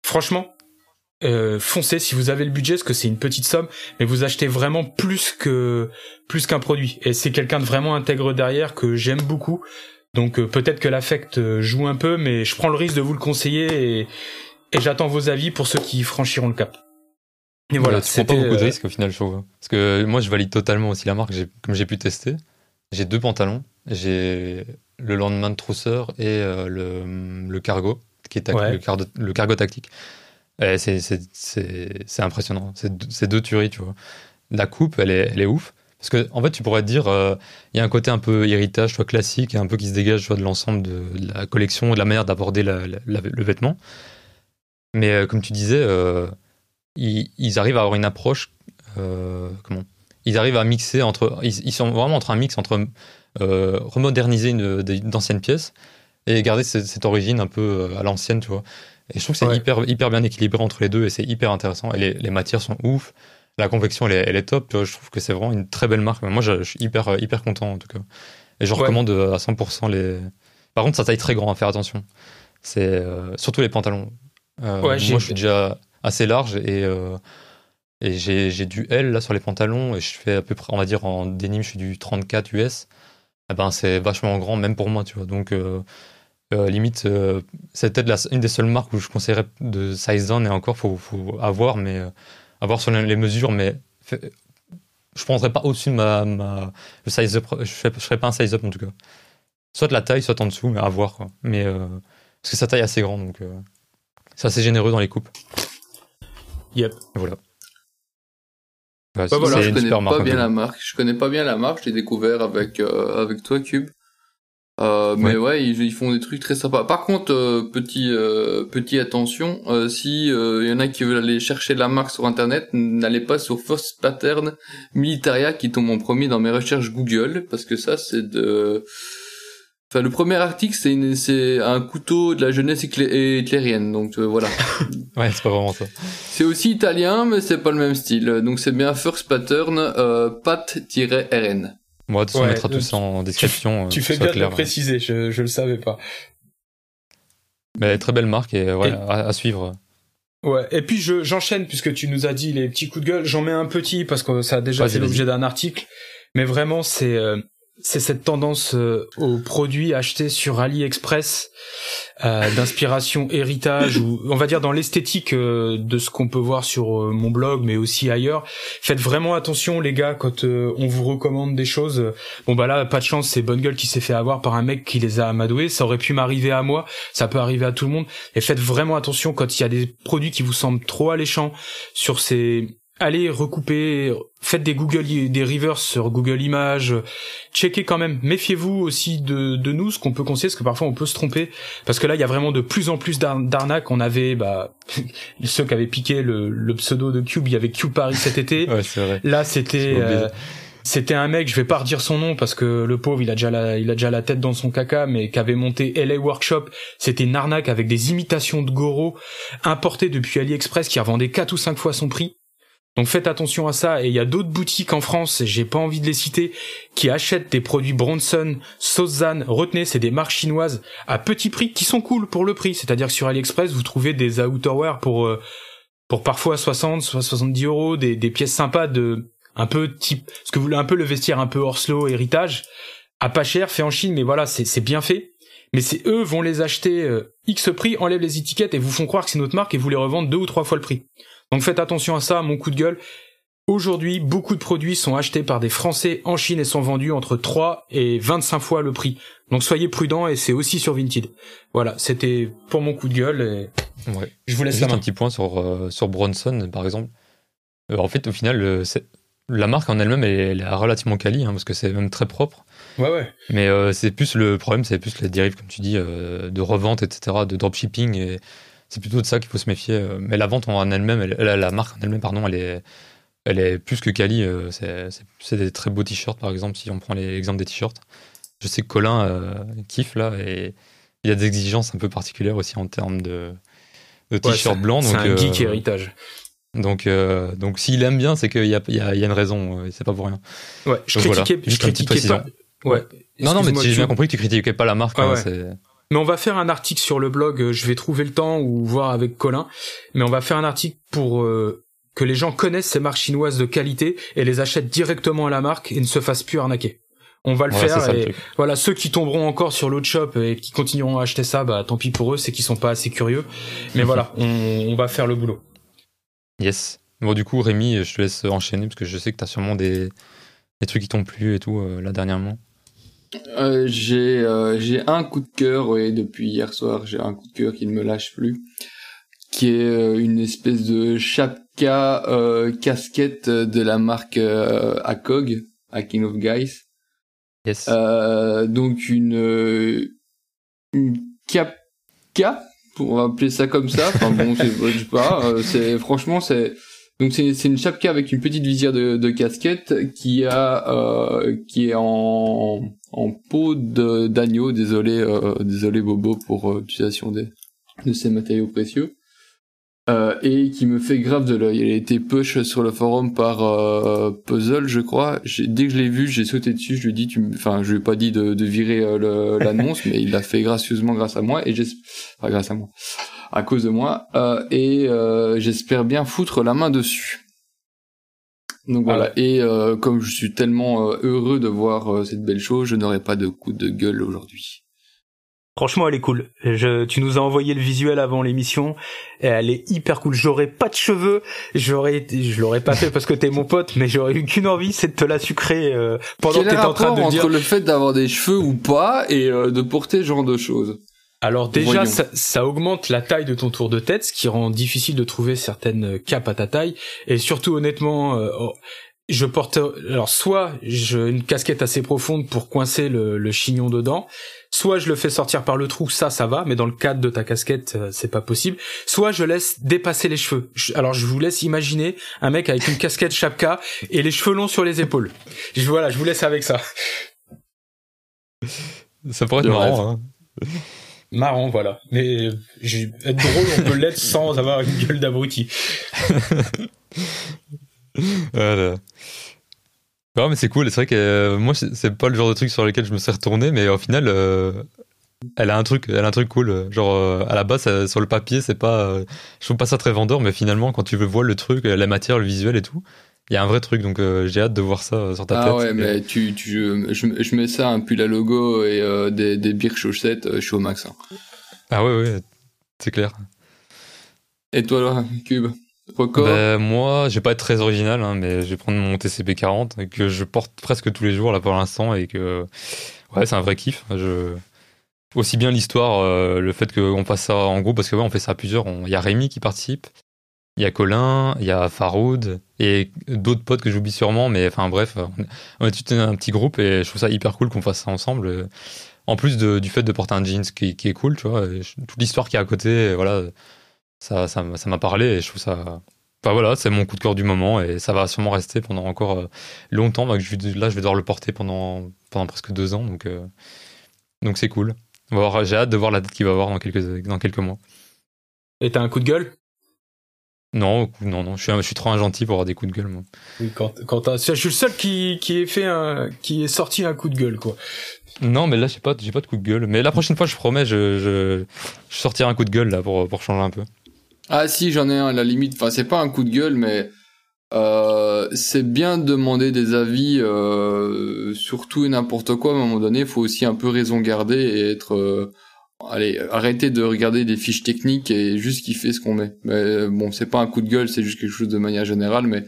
Franchement, foncez si vous avez le budget, parce que c'est une petite somme, mais vous achetez vraiment plus que plus qu'un produit. Et c'est quelqu'un de vraiment intègre derrière que j'aime beaucoup. Donc peut-être que l'affect joue un peu, mais je prends le risque de vous le conseiller et, et j'attends vos avis pour ceux qui franchiront le cap. Et voilà, tu prends pas beaucoup de euh, risques au final, je trouve. Parce que moi, je valide totalement aussi la marque, comme j'ai pu tester. J'ai deux pantalons. J'ai le lendemain de trousseur et euh, le, le, cargo, qui est le, cargo tactique. C'est impressionnant. C'est deux tueries, tu vois. La coupe, elle est, elle est ouf. Parce que, en fait, tu pourrais te dire, euh, il y a un côté un peu héritage, soit classique, et un peu qui se dégage soit de l'ensemble de, la collection, de la manière d'aborder le vêtement. Mais euh, comme tu disais, euh, ils, arrivent à avoir une approche. Euh, comment? Ils arrivent à mixer entre. Ils, sont vraiment entre un mix entre remoderniser une, d'anciennes pièces et garder cette, origine un peu à l'ancienne, tu vois. Et je trouve que c'est hyper, hyper bien équilibré entre les deux et c'est hyper intéressant. Et les, matières sont ouf. La confection, elle est, top. Tu vois, je trouve que c'est vraiment une très belle marque. Moi, je, suis hyper, hyper content en tout cas. Et je recommande à 100% les. Par contre, ça taille très grand, à faire attention. C'est surtout les pantalons. Euh, moi, je suis déjà assez large et, euh, et j'ai du L là sur les pantalons et je fais à peu près, on va dire en dénime, je suis du 34 US. Eh ben, c'est vachement grand, même pour moi, tu vois. Donc, euh, limite, c'est peut-être une des seules marques où je conseillerais de size down et encore, faut, faut avoir, mais avoir sur les mesures, mais je ne prendrais pas au-dessus de ma, ma le size up. Je ne ferais pas un size up en tout cas. Soit de la taille, soit en dessous, mais à voir. Quoi. Mais parce que sa taille est assez grande, donc c'est assez généreux dans les coupes. Yep. Voilà. Bah, voilà, je connais pas bien la marque. Je connais pas bien la marque. Je l'ai découvert avec euh, avec toi, Cube. Euh, mais ouais, ils, font des trucs très sympas. Par contre, euh, petit euh, petit attention, si il y en a qui veulent aller chercher la marque sur internet, n'allez pas sur First Pattern Militaria qui tombe en premier dans mes recherches Google parce que ça c'est de Enfin, le premier article, c'est, c'est un couteau de la jeunesse hitlérienne, donc euh, voilà. ouais, c'est pas vraiment ça. C'est aussi italien, mais c'est pas le même style. Donc c'est bien First Pattern, euh, pat-rn. Moi, de toute façon, on mettra tout ça en description. Tu, euh, fais bien de le préciser, je, je le savais pas. Mais très belle marque et, ouais, À, suivre. Ouais, et puis je, j'enchaîne puisque tu nous as dit les petits coups de gueule. J'en mets un petit parce que ça a déjà fait l'objet d'un article. Mais vraiment, c'est euh, c'est cette tendance euh, aux produits achetés sur AliExpress euh, d'inspiration héritage ou on va dire dans l'esthétique euh, de ce qu'on peut voir sur mon blog mais aussi ailleurs. Faites vraiment attention les gars quand on vous recommande des choses. Bon bah là pas de chance c'est Bonne Gueule qui s'est fait avoir par un mec qui les a amadoués. Ça aurait pu m'arriver à moi, ça peut arriver à tout le monde. Et faites vraiment attention quand il y a des produits qui vous semblent trop alléchants sur ces allez recouper, faites des Google, des reverse sur Google Images, checkez quand même, méfiez-vous aussi de, de nous, ce qu'on peut conseiller, parce que parfois on peut se tromper, parce que là il y a vraiment de plus en plus d'arnaques, on avait, bah, ceux qui avaient piqué le, le, pseudo de Cube, il y avait Cube Paris cet été, ouais, vrai. là c'était... Euh, c'était un mec, je vais pas redire son nom parce que le pauvre, il a déjà la, il a déjà la tête dans son caca, mais qui avait monté LA Workshop. C'était une arnaque avec des imitations de Goro importées depuis AliExpress qui revendait quatre ou cinq fois son prix. Donc faites attention à ça. Et il y a d'autres boutiques en France, j'ai pas envie de les citer, qui achètent des produits Bronson, Sozan. Retenez, c'est des marques chinoises à petit prix qui sont cool pour le prix. C'est-à-dire que sur AliExpress, vous trouvez des outerwear pour euh, pour parfois 60, soit 70 euros, des, des pièces sympas de un peu type, ce que vous voulez un peu le vestiaire un peu Orslo héritage, à pas cher, fait en Chine, mais voilà, c'est bien fait. Mais c'est eux vont les acheter euh, X prix, enlèvent les étiquettes et vous font croire que c'est notre marque et vous les revendent deux ou trois fois le prix. Donc faites attention à ça, mon coup de gueule. Aujourd'hui, beaucoup de produits sont achetés par des Français en Chine et sont vendus entre 3 et 25 fois le prix. Donc soyez prudents et c'est aussi sur Vinted. Voilà, c'était pour mon coup de gueule et ouais. je vous laisse Juste un petit point sur, euh, sur Bronson, par exemple. Euh, en fait, au final, euh, la marque en elle-même, elle, est relativement quali, hein, parce que c'est même très propre. Ouais, ouais. Mais c'est plus le problème, c'est plus les dérives, comme tu dis, de revente, etc., de dropshipping et c'est plutôt de ça qu'il faut se méfier. Euh, mais la vente en elle-même, la marque en elle-même, pardon, elle est, elle est plus que quali. Euh, c'est des très beaux t-shirts, par exemple, si on prend l'exemple des t-shirts. Je sais que Colin euh, kiffe là et il y a des exigences un peu particulières aussi en termes de, de t-shirts blancs. C'est un geek héritage. Donc, donc s'il aime bien, c'est qu'il y a, il y, a, une raison, c'est pas pour rien. Ouais, je critiquais, je critiquais pas. Ouais. Non, non, mais j'ai bien compris que tu critiquais pas la marque. Hein, mais on va faire un article sur le blog, euh, je vais trouver le temps ou voir avec Colin, mais on va faire un article pour euh, que les gens connaissent ces marques chinoises de qualité et les achètent directement à la marque et ne se fassent plus arnaquer. On va le faire et voilà ceux qui tomberont encore sur l'autre shop et qui continueront à acheter ça, bah tant pis pour eux, c'est qu'ils sont pas assez curieux. Mais voilà, on, va faire le boulot. Yes. Bon du coup Rémi, je te laisse enchaîner parce que je sais que tu as sûrement des, des trucs qui t'ont plu et tout euh, là dernièrement. Euh, j'ai euh, j'ai un coup de cœur et depuis hier soir j'ai un coup de cœur qui ne me lâche plus qui est euh, une espèce de chapka casquette de la marque ACOG King of Guys yes. donc une une capka pour appeler ça comme ça enfin bon c'est je sais pas c'est franchement c'est donc c'est une chapka avec une petite visière de, de casquette qui a euh, qui est en en peau d'agneau. Désolé euh, désolé Bobo pour euh, l'utilisation des de ces matériaux précieux. Euh, et qui me fait grave de l'œil. Elle a été push sur le forum par euh, Puzzle, je crois. Dès que je l'ai vu, j'ai sauté dessus. Je lui ai dit, tu, enfin, je lui ai pas dit de, de virer l'annonce, mais il l'a fait gracieusement grâce à moi et j'espère, enfin, grâce à moi à cause de moi euh, et euh, j'espère bien foutre la main dessus. Donc voilà, et euh, comme je suis tellement heureux de voir cette belle chose, je n'aurai pas de coup de gueule aujourd'hui. Franchement, elle est cool. Je, tu nous as envoyé le visuel avant l'émission. Et elle est hyper cool. J'aurais pas de cheveux. J'aurais, je l'aurais pas fait parce que t'es mon pote, mais j'aurais eu qu'une envie, c'est de te la sucrer euh, pendant que t'étais en train de entre dire. le fait d'avoir des cheveux ou pas et euh, de porter ce genre de choses? Alors déjà, ça, ça, augmente la taille de ton tour de tête, ce qui rend difficile de trouver certaines capes à ta taille. Et surtout, honnêtement, euh, oh, je porte alors soit j'ai une casquette assez profonde pour coincer le, le, chignon dedans, soit je le fais sortir par le trou, ça ça va, mais dans le cadre de ta casquette euh, c'est pas possible. Soit je laisse dépasser les cheveux. alors je vous laisse imaginer un mec avec une casquette chapka et les cheveux longs sur les épaules. Je, voilà, je vous laisse avec ça. Ça pourrait être marrant. Hein. Marrant, voilà. Mais être drôle, on peut l'être sans avoir une gueule d'abruti. voilà. Non, mais c'est cool. C'est vrai que euh, moi, c'est pas le genre de truc sur lequel je me serais retourné, mais au final, euh, elle a un truc, elle a un truc cool. Genre, euh, à la base, sur le papier, c'est pas, je trouve pas ça très vendeur, mais finalement, quand tu veux voir le truc, la matière, le visuel et tout, il y a un vrai truc. Donc, j'ai hâte de voir ça sur ta ah tête. Ah ouais, mais tu, tu, je, mets ça, un pull à logo et des, des bières chaussettes, je suis au max. Hein. Ah ouais, ouais, c'est clair. Et toi, là, Cube ben, moi, je vais pas être très original, hein, mais je vais prendre mon TCP 40 que je porte presque tous les jours là pour l'instant et que ouais, c'est un vrai kiff. Je... Aussi bien l'histoire, euh, le fait qu'on fasse ça en groupe, parce que ouais, on fait ça à plusieurs. Il y a Rémi qui participe, il y a Colin, il y a Faroud et d'autres potes que j'oublie sûrement, mais enfin bref, on est tout un petit groupe et je trouve ça hyper cool qu'on fasse ça ensemble. En plus du fait de porter un jeans qui, est cool, tu vois, toute l'histoire qui est à côté, voilà ça, ça, m'a parlé et je trouve ça. Enfin voilà, c'est mon coup de cœur du moment et ça va sûrement rester pendant encore euh, longtemps. là, je vais devoir le porter pendant, pendant presque deux ans, donc euh, donc c'est cool. J'ai hâte de voir la tête qu'il va avoir dans quelques, dans quelques mois. Et t'as un coup de gueule? Non, non, non, je suis, je suis trop un gentil pour avoir des coups de gueule, moi. Oui, quand, quand je suis le seul qui, qui est fait un, qui est sorti un coup de gueule, quoi. Non, mais là, j'ai pas, j'ai pas de coup de gueule. Mais la prochaine fois, je promets, je, je, je sortirai un coup de gueule, là, pour, pour changer un peu. Ah si, j'en ai un à la limite. Enfin, c'est pas un coup de gueule, mais euh, c'est bien de demander des avis euh, sur tout et n'importe quoi. À un moment donné, il faut aussi un peu raison garder et être... Euh, allez, arrêter de regarder des fiches techniques et juste kiffer ce qu'on met. Mais bon, c'est pas un coup de gueule, c'est juste quelque chose de manière générale, mais...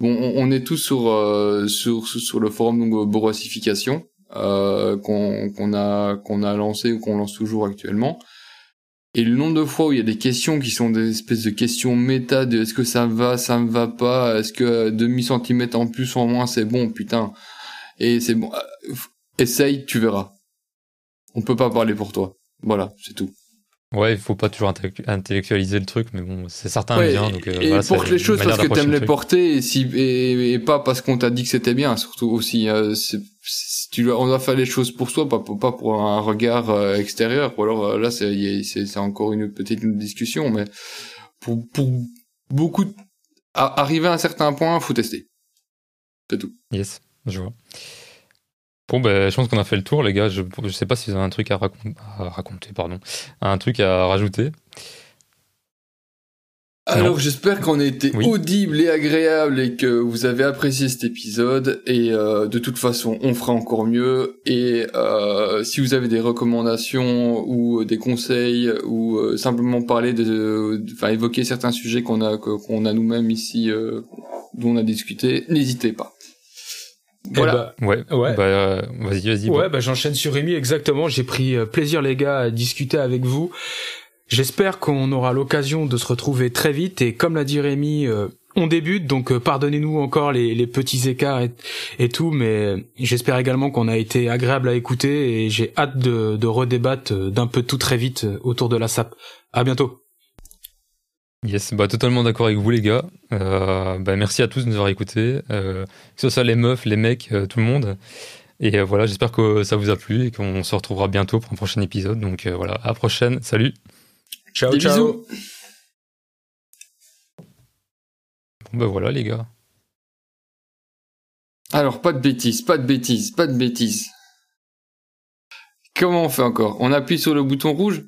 Bon, on, est tous sur, euh, sur, sur le forum donc Borossification euh, qu'on qu'on a qu'on a lancé ou qu'on lance toujours actuellement. Et le nombre de fois où il y a des questions qui sont des espèces de questions méta de est-ce que ça va, ça ne va pas, est-ce que demi centimètre en plus ou en moins c'est bon, putain. Et c'est bon, euh, essaye, tu verras. On peut pas parler pour toi. Voilà, c'est tout. Ouais, il faut pas toujours intellectualiser le truc, mais bon, c'est certain bien. Donc, euh, et voilà, porte les choses parce que t'aimes les porter et, si, et, pas parce qu'on t'a dit que c'était bien, surtout aussi. Euh, tu on doit faire les choses pour soi, pas pour, pas pour un regard euh, extérieur. Ou alors euh, là, c'est, c'est, encore une petite discussion, mais pour, pour beaucoup, arriver à un certain point, faut tester. C'est tout. Yes, je vois. Bon, ben, je pense qu'on a fait le tour, les gars. Je, je sais pas si vous avez un truc à, raconter, pardon. Un truc à rajouter. Alors j'espère qu'on a été audible et agréable et que vous avez apprécié cet épisode et euh, de toute façon on fera encore mieux et euh, si vous avez des recommandations ou des conseils ou euh, simplement parler de enfin évoquer certains sujets qu'on a qu'on a nous-mêmes ici dont on a discuté n'hésitez pas voilà. Eh bah, ouais. Ouais. Bah, euh, vas-y, vas-y. Ouais, bah, j'enchaîne sur Rémi. Exactement. J'ai pris euh, plaisir, les gars, à discuter avec vous. J'espère qu'on aura l'occasion de se retrouver très vite. Et comme l'a dit Rémi, euh, on débute, donc pardonnez-nous encore les, les petits écarts et, et tout, mais j'espère également qu'on a été agréable à écouter et j'ai hâte de, de redébattre d'un peu tout très vite autour de la SAP. À bientôt. Yes, bah totalement d'accord avec vous les gars. Euh, bah, merci à tous de nous avoir écoutés, euh, que ce soit les meufs, les mecs, euh, tout le monde. Et voilà, j'espère que ça vous a plu et qu'on se retrouvera bientôt pour un prochain épisode. Donc voilà, à la prochaine. Salut. Ciao, ciao. Bon bah voilà les gars. Alors pas de bêtises, pas de bêtises, pas de bêtises. Comment on fait encore? On appuie sur le bouton rouge?